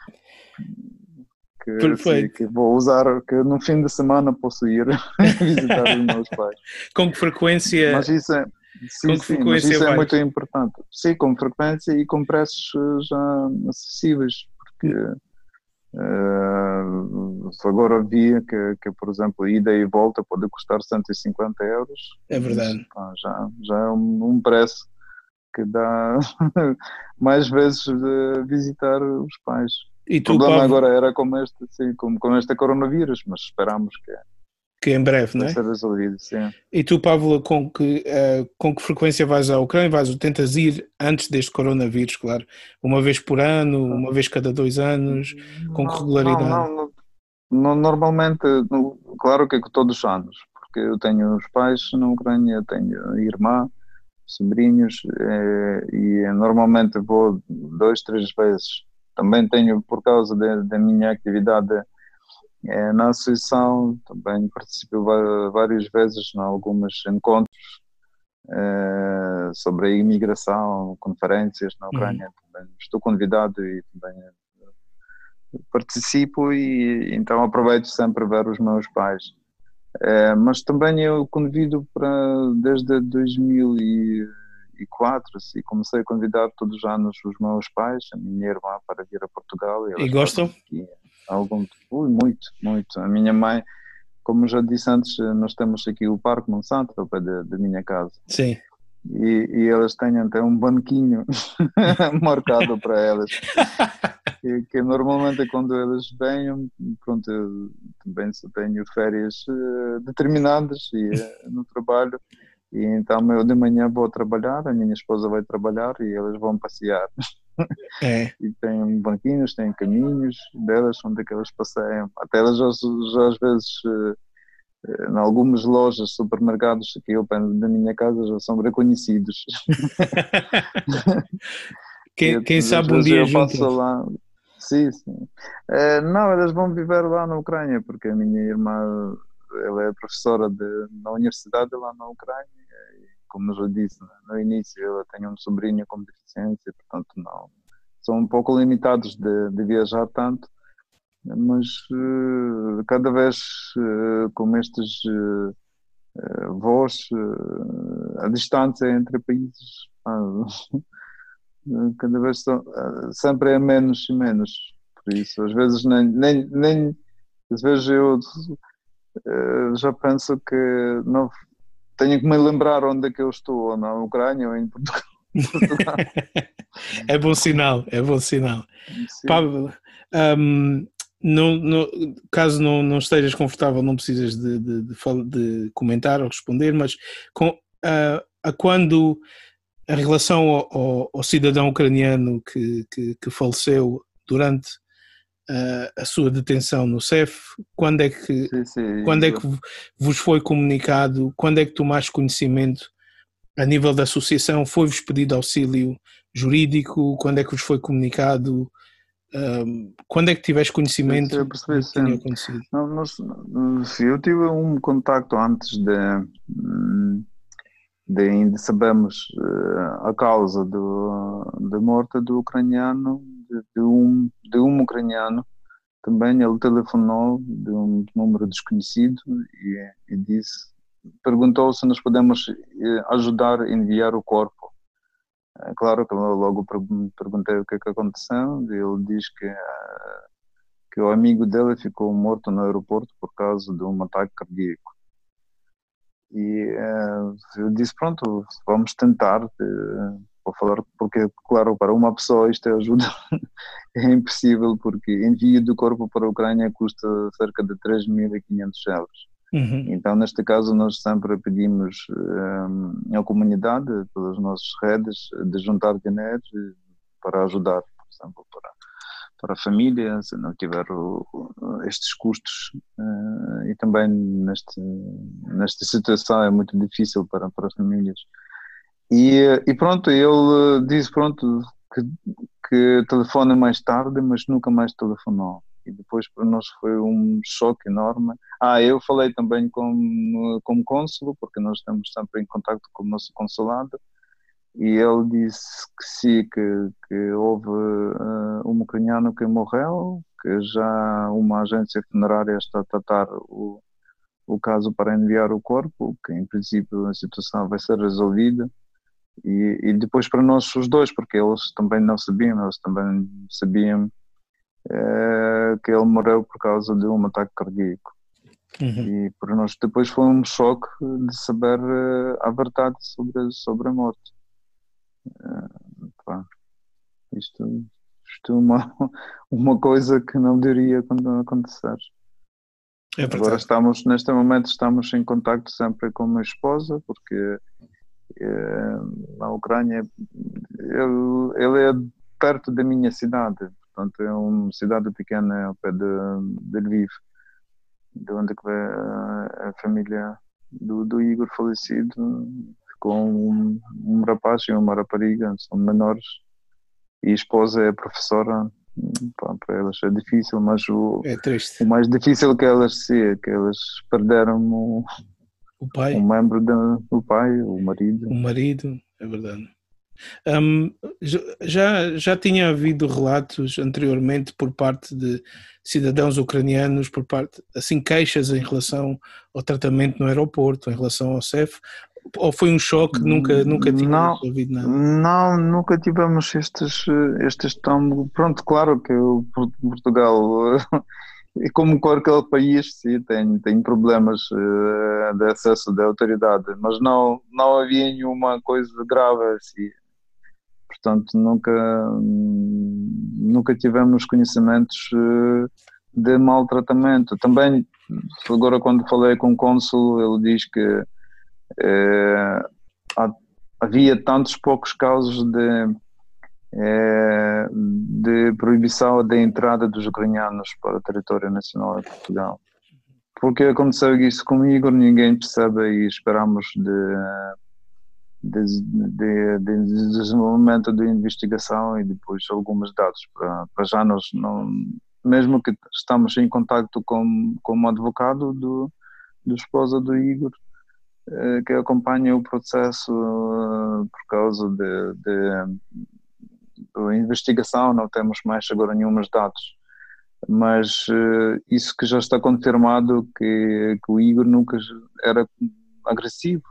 [SPEAKER 1] que, sim, que, vou usar, que no fim de semana posso ir *laughs* visitar os meus pais.
[SPEAKER 2] Com que frequência?
[SPEAKER 1] Mas isso é, sim, com que sim, frequência isso é muito importante. Sim, com frequência e com preços já acessíveis porque uh, agora via que, que, por exemplo, ida e volta pode custar 150 euros.
[SPEAKER 2] É verdade.
[SPEAKER 1] Mas, já, já é um, um preço que dá *laughs* mais vezes de visitar os pais. E tu, o problema Pablo... agora era com este, sim, com, com este coronavírus, mas esperamos que
[SPEAKER 2] que em breve, não é?
[SPEAKER 1] Resolvido, sim.
[SPEAKER 2] E tu, Pablo, com que, uh, com que frequência vais à Ucrânia? Vais, tentas ir antes deste coronavírus, claro? Uma vez por ano, uma vez cada dois anos, com que regularidade?
[SPEAKER 1] Não, não, não, normalmente, claro que é todos os anos, porque eu tenho os pais na Ucrânia, tenho irmã, sobrinhos, eh, e normalmente vou dois, três vezes. Também tenho, por causa da minha atividade é, na associação também participo várias vezes em alguns encontros é, sobre a imigração, conferências na Ucrânia. Uhum. Também estou convidado e também participo e então aproveito sempre ver os meus pais. É, mas também eu convido para desde 2004 assim, comecei a convidar todos os anos os meus pais, a minha irmã para vir a Portugal.
[SPEAKER 2] E, e gostam? Aqui
[SPEAKER 1] algum ui, muito, muito. A minha mãe, como já disse antes, nós temos aqui o Parque Monsanto ao pé da minha casa.
[SPEAKER 2] Sim.
[SPEAKER 1] E, e elas têm até um banquinho *laughs* marcado para elas. que, *laughs* que, normalmente quando elas vêm, pronto, eu também só tenho férias uh, determinadas e, uh, no trabalho. E então eu de manhã vou trabalhar, a minha esposa vai trabalhar e elas vão passear. É. e tem banquinhos, tem caminhos delas onde é que elas passeiam. Até elas já, já às vezes uh, em algumas lojas, supermercados aqui ao pé da minha casa já são reconhecidos. *laughs*
[SPEAKER 2] quem, quem sabe um dia junto.
[SPEAKER 1] Lá. Sim, sim. Uh, não, elas vão viver lá na Ucrânia, porque a minha irmã ela é professora de, na universidade lá na Ucrânia como já disse né, no início, eu tenho um sobrinho com deficiência, portanto não são um pouco limitados de, de viajar tanto, mas uh, cada vez uh, com estes uh, voos, a distância entre países *laughs* cada vez são, sempre é menos e menos, por isso às vezes nem, nem, nem às vezes eu já penso que não tenho que me lembrar onde é que eu estou, ou na Ucrânia ou em Portugal. *laughs* *laughs*
[SPEAKER 2] é bom sinal, é bom sinal. Sim. Pablo, um, não, não, caso não, não estejas confortável, não precisas de, de, de, de comentar ou responder, mas com, uh, a quando a relação ao, ao, ao cidadão ucraniano que, que, que faleceu durante a sua detenção no CEF? Quando é que, sim, sim, quando é que vos foi comunicado? Quando é que tomaste conhecimento a nível da associação? Foi-vos pedido auxílio jurídico? Quando é que vos foi comunicado? Quando é que tiveste conhecimento sim, do que tinha acontecido?
[SPEAKER 1] Não, nós, eu tive um contacto antes de, hum, de ainda sabemos uh, a causa do, da morte do ucraniano, de, de, um, de um ucraniano. Também ele telefonou de um número desconhecido e, e disse, perguntou se nós podemos eh, ajudar a enviar o corpo é claro que eu logo perguntei o que é que aconteceu e ele diz que, eh, que o amigo dele ficou morto no aeroporto por causa de um ataque cardíaco. E eu disse, pronto, vamos tentar, vou falar, porque, claro, para uma pessoa isto é ajuda *laughs* é impossível, porque envio do corpo para a Ucrânia custa cerca de 3.500 euros. Uhum. Então, neste caso, nós sempre pedimos um, à comunidade, pelas nossas redes, de juntar dinheiro para ajudar, por exemplo, para, para a família, se não tiver o, estes custos. Uh, e também neste, nesta situação é muito difícil para, para as famílias. E, e pronto, ele disse pronto que, que telefona mais tarde, mas nunca mais telefonou e depois para nós foi um choque enorme. Ah, eu falei também com como cônsul, porque nós estamos sempre em contato com o nosso consulado, e ele disse que sim, que, que houve uh, um ucraniano que morreu, que já uma agência funerária está a tratar o, o caso para enviar o corpo, que em princípio a situação vai ser resolvida. E, e depois para nós os dois, porque eles também não sabiam, eles também sabiam é, que ele morreu por causa de um ataque cardíaco. Uhum. E para nós depois foi um choque de saber uh, a verdade sobre, sobre a morte. Uh, pá, isto, isto é uma, *laughs* uma coisa que não diria quando acontecer. É Agora estamos, neste momento, estamos em contato sempre com a minha esposa, porque na Ucrânia ele, ele é perto da minha cidade, Portanto, é uma cidade pequena ao pé de, de Lviv, de onde é que a, a família do, do Igor falecido com um, um rapaz e uma rapariga, são menores, e a esposa é professora. Pá, para elas é difícil, mas o,
[SPEAKER 2] é
[SPEAKER 1] o mais difícil que elas se é que elas perderam o,
[SPEAKER 2] o pai,
[SPEAKER 1] um membro do pai, o marido.
[SPEAKER 2] O marido, é verdade. Um, já, já tinha havido relatos anteriormente por parte de cidadãos ucranianos, por parte, assim, queixas em relação ao tratamento no aeroporto, em relação ao CEF, ou foi um choque, nunca, nunca tinha
[SPEAKER 1] não,
[SPEAKER 2] ouvido nada?
[SPEAKER 1] Não, nunca tivemos estes, estes tão, pronto, claro que o *laughs* Portugal, como qualquer país, sim, tem, tem problemas eh, de acesso da autoridade, mas não, não havia nenhuma coisa grave assim Portanto, nunca, nunca tivemos conhecimentos eh, de maltratamento. Também, agora quando falei com o cônsul, ele diz que é, havia tantos poucos casos de, é, de proibição da entrada dos ucranianos para o território nacional de Portugal. Porque aconteceu isso comigo, ninguém percebe e esperamos de de, de, de desenvolvimento de investigação e depois alguns dados para, para já nós não mesmo que estamos em contato com um advogado do do esposa do Igor eh, que acompanha o processo eh, por causa de, de, de investigação não temos mais agora nenhum dados mas eh, isso que já está confirmado que, que o Igor nunca era agressivo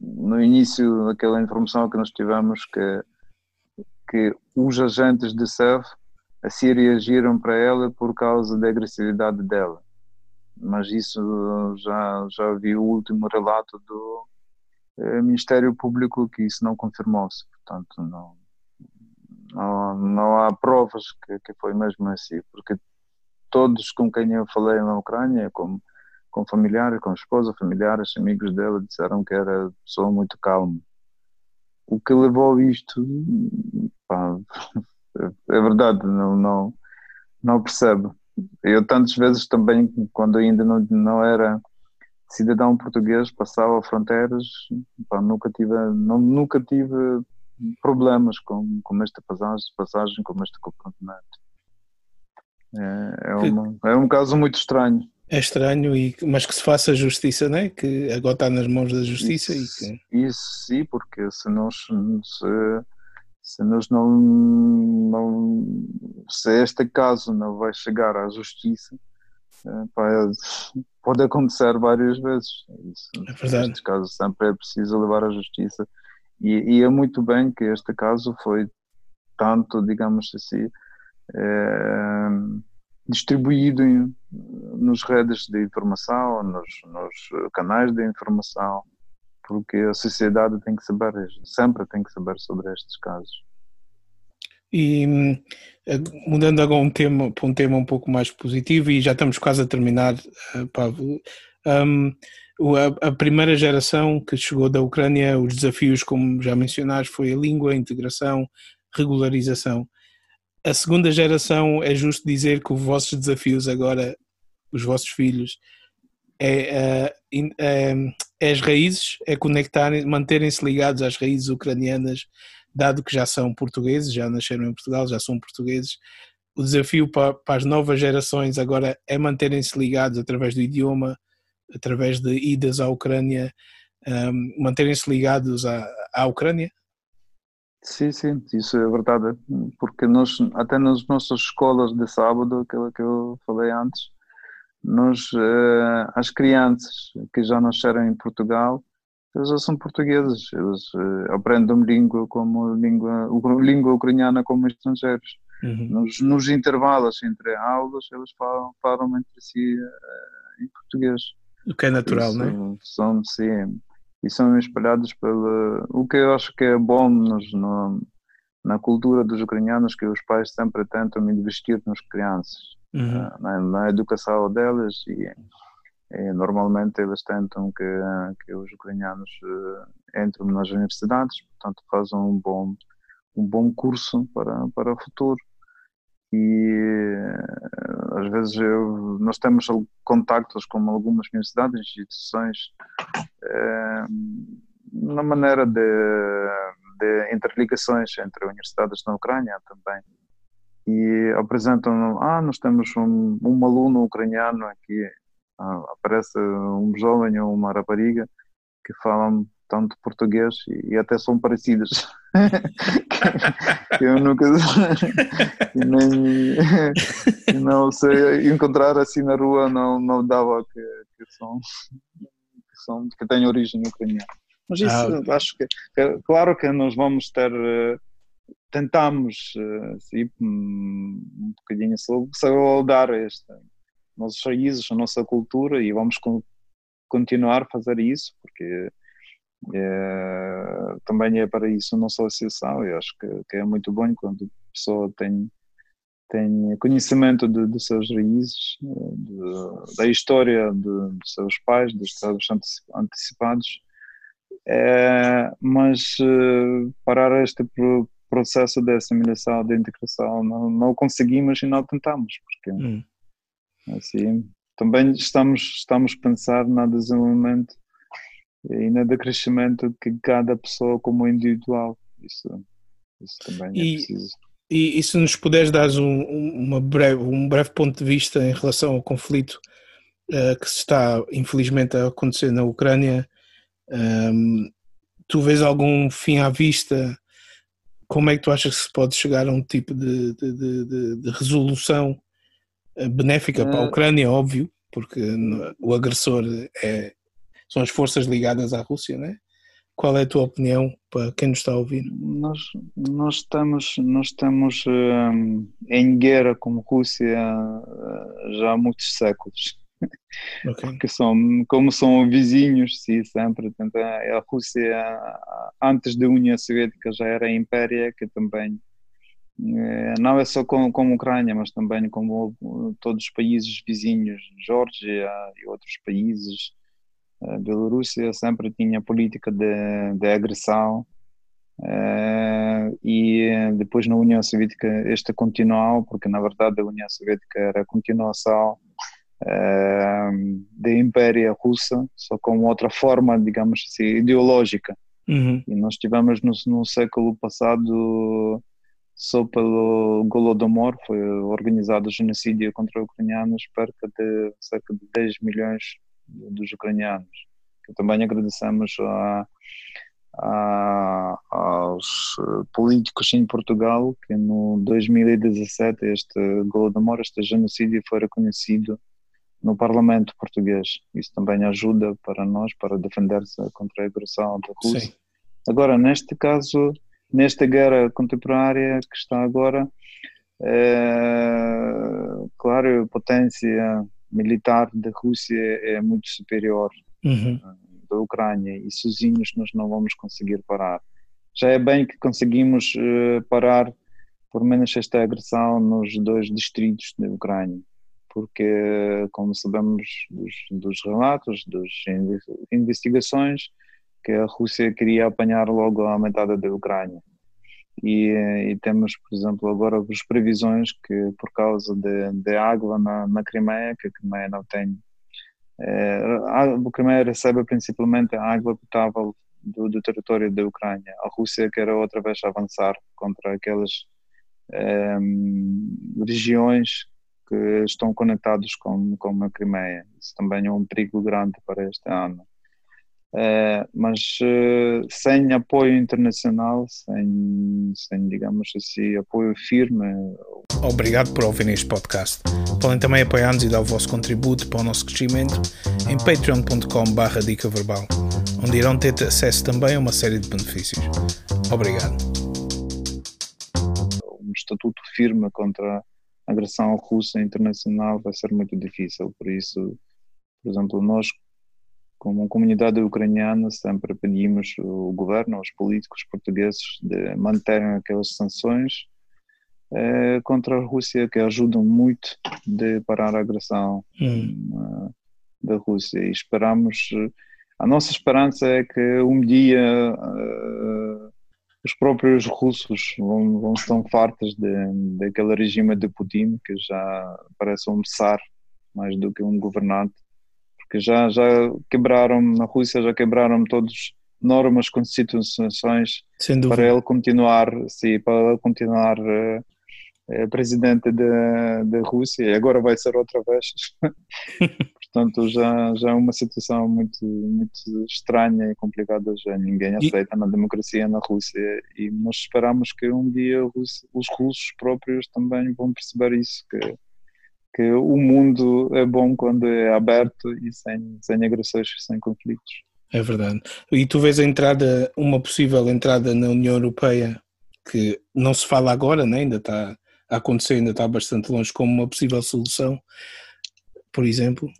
[SPEAKER 1] no início daquela informação que nós tivemos que, que os agentes de SEV assim reagiram para ela por causa da agressividade dela. Mas isso já, já vi o último relato do eh, Ministério Público que isso não confirmou-se. Portanto, não, não, não há provas que, que foi mesmo assim, porque todos com quem eu falei na Ucrânia, como com familiares, com esposa, familiares, amigos dela, disseram que era pessoa muito calma. O que levou isto, pá, *laughs* é verdade, não, não, não percebo. Eu tantas vezes também, quando ainda não, não era cidadão português, passava fronteiras, pá, nunca tive, não, nunca tive problemas com, com esta passagem, passagem com este comportamento. É, é, uma, é um caso muito estranho.
[SPEAKER 2] É estranho, e, mas que se faça justiça, não é? Que agora está nas mãos da justiça.
[SPEAKER 1] Isso,
[SPEAKER 2] e
[SPEAKER 1] que... isso sim, porque se nós, se, se nós não, não. Se este caso não vai chegar à justiça, é, pode acontecer várias vezes. Isso,
[SPEAKER 2] é verdade.
[SPEAKER 1] Nestes casos sempre é preciso levar à justiça. E, e, é muito bem que este caso foi tanto, digamos assim, é, distribuído em, nos redes de informação, nos, nos, canais de informação, porque a sociedade tem que saber, sempre tem que saber sobre estes casos.
[SPEAKER 2] E eh, mudando agora um tema, para um tema um pouco mais positivo, e já estamos quase a terminar, eh, Pablo. Um, a, primeira geração que chegou da Ucrânia, os desafios, como já mencionaste, foi a língua, a integração, regularização a segunda geração é justo dizer que os vossos desafios agora, os vossos filhos, é, é, é, é as raízes, é conectarem, manterem-se ligados às raízes ucranianas, dado que já são portugueses, já nasceram em Portugal, já são portugueses. O desafio para, para as novas gerações agora é manterem-se ligados através do idioma, através de idas à Ucrânia, um, manterem-se ligados à, à Ucrânia,
[SPEAKER 1] Sim, sim, isso é verdade, porque nós, até nas nossas escolas de sábado, aquela que eu falei antes, nós, eh, as crianças que já nasceram em Portugal, eles são portugueses, eles eh, aprendem língua como língua, *laughs* língua ucraniana como estrangeiros. Uhum. Nos, nos, intervalos entre aulas, eles falam, falam entre si eh, em português.
[SPEAKER 2] O que é natural, não é?
[SPEAKER 1] São, sim, e são espalhados pela. O que eu acho que é bom nos, no, na cultura dos ucranianos, que os pais sempre tentam investir nas crianças, uhum. Eh, na, na, educação delas, e, e, normalmente eles tentam que, que os ucranianos uh, entrem nas universidades, portanto, façam um bom, um bom curso para, para o futuro. E eh, às vezes eu, nós temos contactos com algumas universidades instituições é, na maneira de, de interligações entre universidades na Ucrânia também. E apresentam ah nós temos um, um aluno ucraniano aqui aparece um jovem ou uma rapariga que falam tanto português e, até são parecidas. *laughs* eu nunca *laughs* nem não sei encontrar assim na rua não não dava que, que são que são que têm origem ucraniana. Mas isso ah, acho que, claro que nós vamos ter tentamos assim, um bocadinho saudar este nossos raízes, a nossa cultura e vamos continuar a fazer isso porque é, também é para isso a associação, eu acho que, que, é muito bom quando a pessoa tem, tem conhecimento de seus raízes, de, da história de, seus pais, dos seus antecipados, é, mas eh, parar este processo de assimilação, de integração, não, não conseguimos e não tentamos, porque hum. Assim também estamos, estamos a pensar no desenvolvimento e no decrescimento que cada pessoa como individual. Isso, isso também é e, preciso.
[SPEAKER 2] E, e se nos puderes dar um, breve, um breve ponto de vista em relação ao conflito uh, que se está infelizmente a acontecer na Ucrânia, um, ehm, tu vês algum fim à vista? Como é que tu achas que se pode chegar a um tipo de, de, de, de resolução benéfica para a eh, Ucrânia, óbvio, porque o agressor é, são as forças ligadas à Rússia, né? Qual é a tua opinião para quem nos está a ouvir?
[SPEAKER 1] Nós, nós estamos, nós estamos um, em guerra com a Rússia já há muitos séculos. *laughs* Okay. Porque são, como são vizinhos, sim, sempre. A Rússia, antes da União Soviética, já era império, que também eh, não é só com, com a Ucrânia, mas também com todos os países vizinhos, Geórgia e outros países, a Bielorrússia sempre tinha política de, de agressão uh, e depois na União Soviética este continuou, porque na verdade a União Soviética era a continuação da Impéria Russa, só com outra forma, digamos assim, ideológica. Uhum. E nós tivemos no, no século passado só pelo Golodomor foi organizado o genocídio contra ucranianos, perca de cerca de 10 milhões dos ucranianos. Também agradecemos a, a, aos políticos em Portugal que no 2017 este Golodomor, este genocídio foi reconhecido no Parlamento português. Isso também ajuda para nós para defender-se contra a agressão da Rússia. Sim. Agora, neste caso, nesta guerra contemporânea que está agora, é, claro, a potência militar da Rússia é muito superior uhum. da Ucrânia e sozinhos nós não vamos conseguir parar. Já é bem que conseguimos uh, parar, por menos esta agressão, nos dois distritos da Ucrânia, porque, como sabemos dos, dos relatos, das investigações, que a Rússia queria apanhar logo a metade da Ucrânia. E, e, temos, por exemplo, agora as previsões que por causa de, de água na, na Crimeia, que a Crimeia não tem, é, a, a Crimeia recebe principalmente água potável do, do, território da Ucrânia. A Rússia quer outra vez avançar contra aquelas é, regiões que estão conectadas com, com a Crimeia. Isso também é um perigo grande para este ano. É, mas uh, sem apoio internacional, sem, sem, digamos assim, apoio firme.
[SPEAKER 2] Obrigado por ouvir este podcast. Podem também apoiar-nos e dar o vosso contributo para o nosso crescimento em patreon.com.br dica verbal, onde irão ter acesso também a uma série de benefícios. Obrigado.
[SPEAKER 1] Um estatuto firme contra a agressão russa internacional vai ser muito difícil, por isso, por exemplo, nós como comunidade ucraniana, sempre pedimos o governo, aos políticos portugueses, de manterem aquelas sanções eh, contra a Rússia, que ajudam muito de parar a agressão hum. da Rússia. E esperamos, a nossa esperança é que um dia uh, os próprios russos vão, vão tão fartos daquele regime de Putin, que já parece um tsar mais do que um governante que já, já quebraram, na Rússia já quebraram todas normas, constituições para ele continuar, sim, para ele continuar uh, presidente da, da Rússia. E agora vai ser outra vez. *laughs* Portanto, já, já é uma situação muito, muito estranha e complicada, já ninguém aceita e... na democracia na Rússia. E nós esperamos que um dia os, os russos próprios também vão perceber isso, que que o mundo é bom quando é aberto e sem, sem agressões, sem conflitos.
[SPEAKER 2] É verdade. E tu vês a entrada, uma possível entrada na União Europeia, que não se fala agora, né? ainda está a acontecer, ainda está bastante longe, como uma possível solução, por exemplo?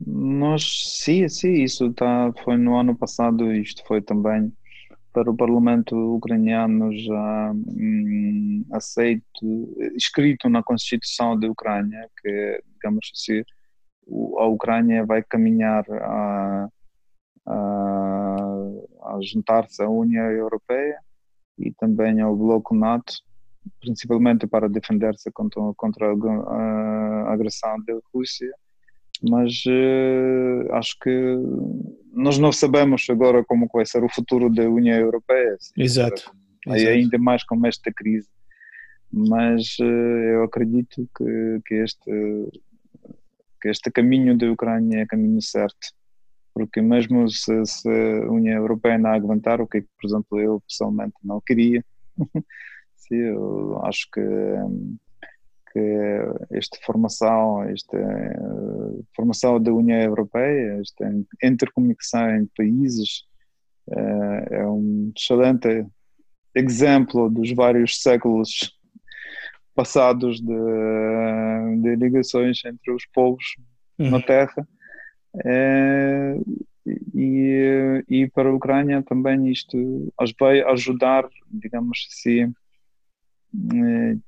[SPEAKER 1] Nós, sim, sim, isso tá, foi no ano passado, isto foi também para o Parlamento ucraniano já hum, aceito, escrito na Constituição da Ucrânia, que, digamos assim, a Ucrânia vai caminhar a, a, a juntar-se à União Europeia e também ao Bloco NATO, principalmente para defender-se contra, contra a agressão da Rússia mas uh, acho que nós não sabemos agora como vai ser o futuro da União Europeia.
[SPEAKER 2] Assim, Exato.
[SPEAKER 1] Aí ainda mais com esta crise. Mas uh, eu acredito que, que, este, que este caminho da Ucrânia é caminho certo. Porque mesmo se, se a União Europeia não aguentar, o que, por exemplo, eu pessoalmente não queria, *laughs* sim, eu acho que um, que esta formação, esta formação da União Europeia, esta intercomunicação em países, uh, é um excelente exemplo dos vários séculos passados de, de ligações entre os povos uhum. na Terra. Uh, e, e para a Ucrânia também isto vai ajudar, digamos assim, eh,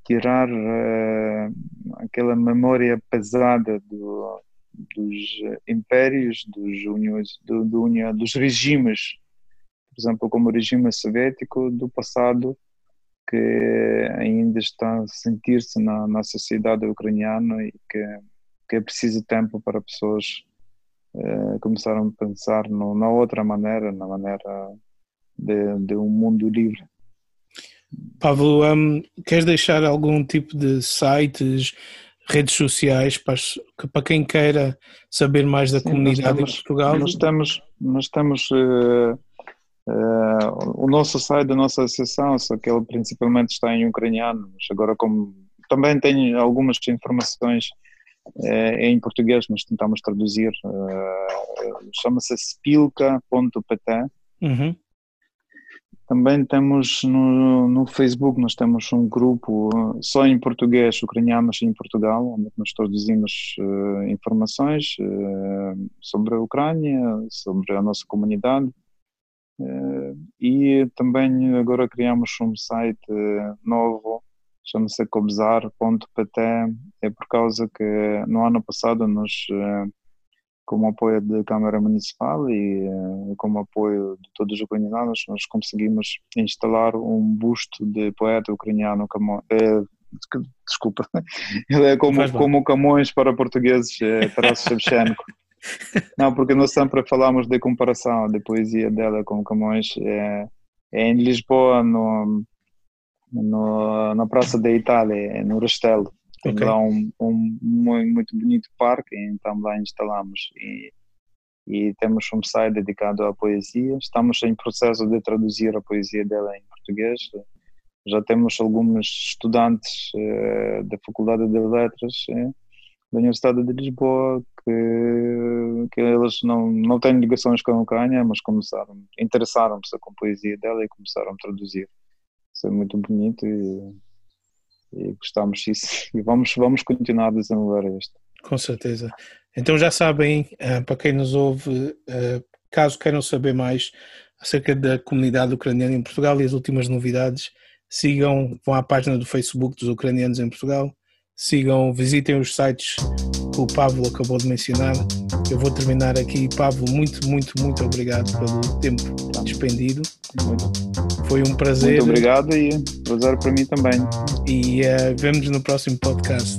[SPEAKER 1] tirar uh, aquela memória pesada do, dos impérios, dos, uniões, do, do união, dos regimes, por exemplo, como o regime soviético do passado, que ainda está a sentir-se na, na sociedade ucraniana e que, que é preciso tempo para pessoas uh, começarem a pensar no, na outra maneira, na maneira de, de um mundo livre.
[SPEAKER 2] Pablo, um, queres deixar algum tipo de sites, redes sociais para, para quem queira saber mais da Sim, comunidade temos, em Portugal?
[SPEAKER 1] Nós temos, nós temos uh, uh, o nosso site da nossa associação, só que ele principalmente está em ucraniano, mas agora como também tem algumas informações uh, em português, mas tentamos traduzir. Chama-se spilka.pt. Uhum. Também temos no, no Facebook, nós temos um grupo uh, só em português, ucranianos em Portugal, onde nós traduzimos uh, informações uh, sobre a Ucrânia, sobre a nossa comunidade. Uh, e também agora criamos um site uh, novo, chama-se cobzar.pt, é por causa que no ano passado nós uh, com o apoio da Câmara Municipal e uh, com o apoio de todos os ucranianos, nós conseguimos instalar um busto de poeta ucraniano, Camo, eh, desculpa, *laughs* ele é como, como Camões para portugueses, é Taras Shevchenko. *laughs* Não, porque nós sempre falamos de comparação de poesia dela com Camões. É, é em Lisboa, no, no, na Praça da Itália, no Restelo. Tem okay. lá um, um, muito bonito parque, então lá instalamos e, e temos um site dedicado à poesia. Estamos em processo de traduzir a poesia dela em português. Já temos alguns estudantes uh, da Faculdade de Letras uh, da Universidade de Lisboa que, que eles não, não têm ligações com a Ucrânia, mas começaram, interessaram-se com a poesia dela e começaram a traduzir. Isso é muito bonito e e gostamos disso *laughs* e vamos, vamos continuar a desenvolver isto.
[SPEAKER 2] Com certeza. Então já sabem, eh, para quem nos ouve, eh, caso queiram saber mais acerca da comunidade ucraniana em Portugal e as últimas novidades, sigam, vão à página do Facebook dos ucranianos em Portugal, sigam, visitem os sites que o Pablo acabou de mencionar. Eu vou terminar aqui. Pablo, muito, muito, muito obrigado pelo tempo despendido. Foi um prazer.
[SPEAKER 1] Muito obrigado e prazer para mim também.
[SPEAKER 2] E uh, vemos no próximo podcast.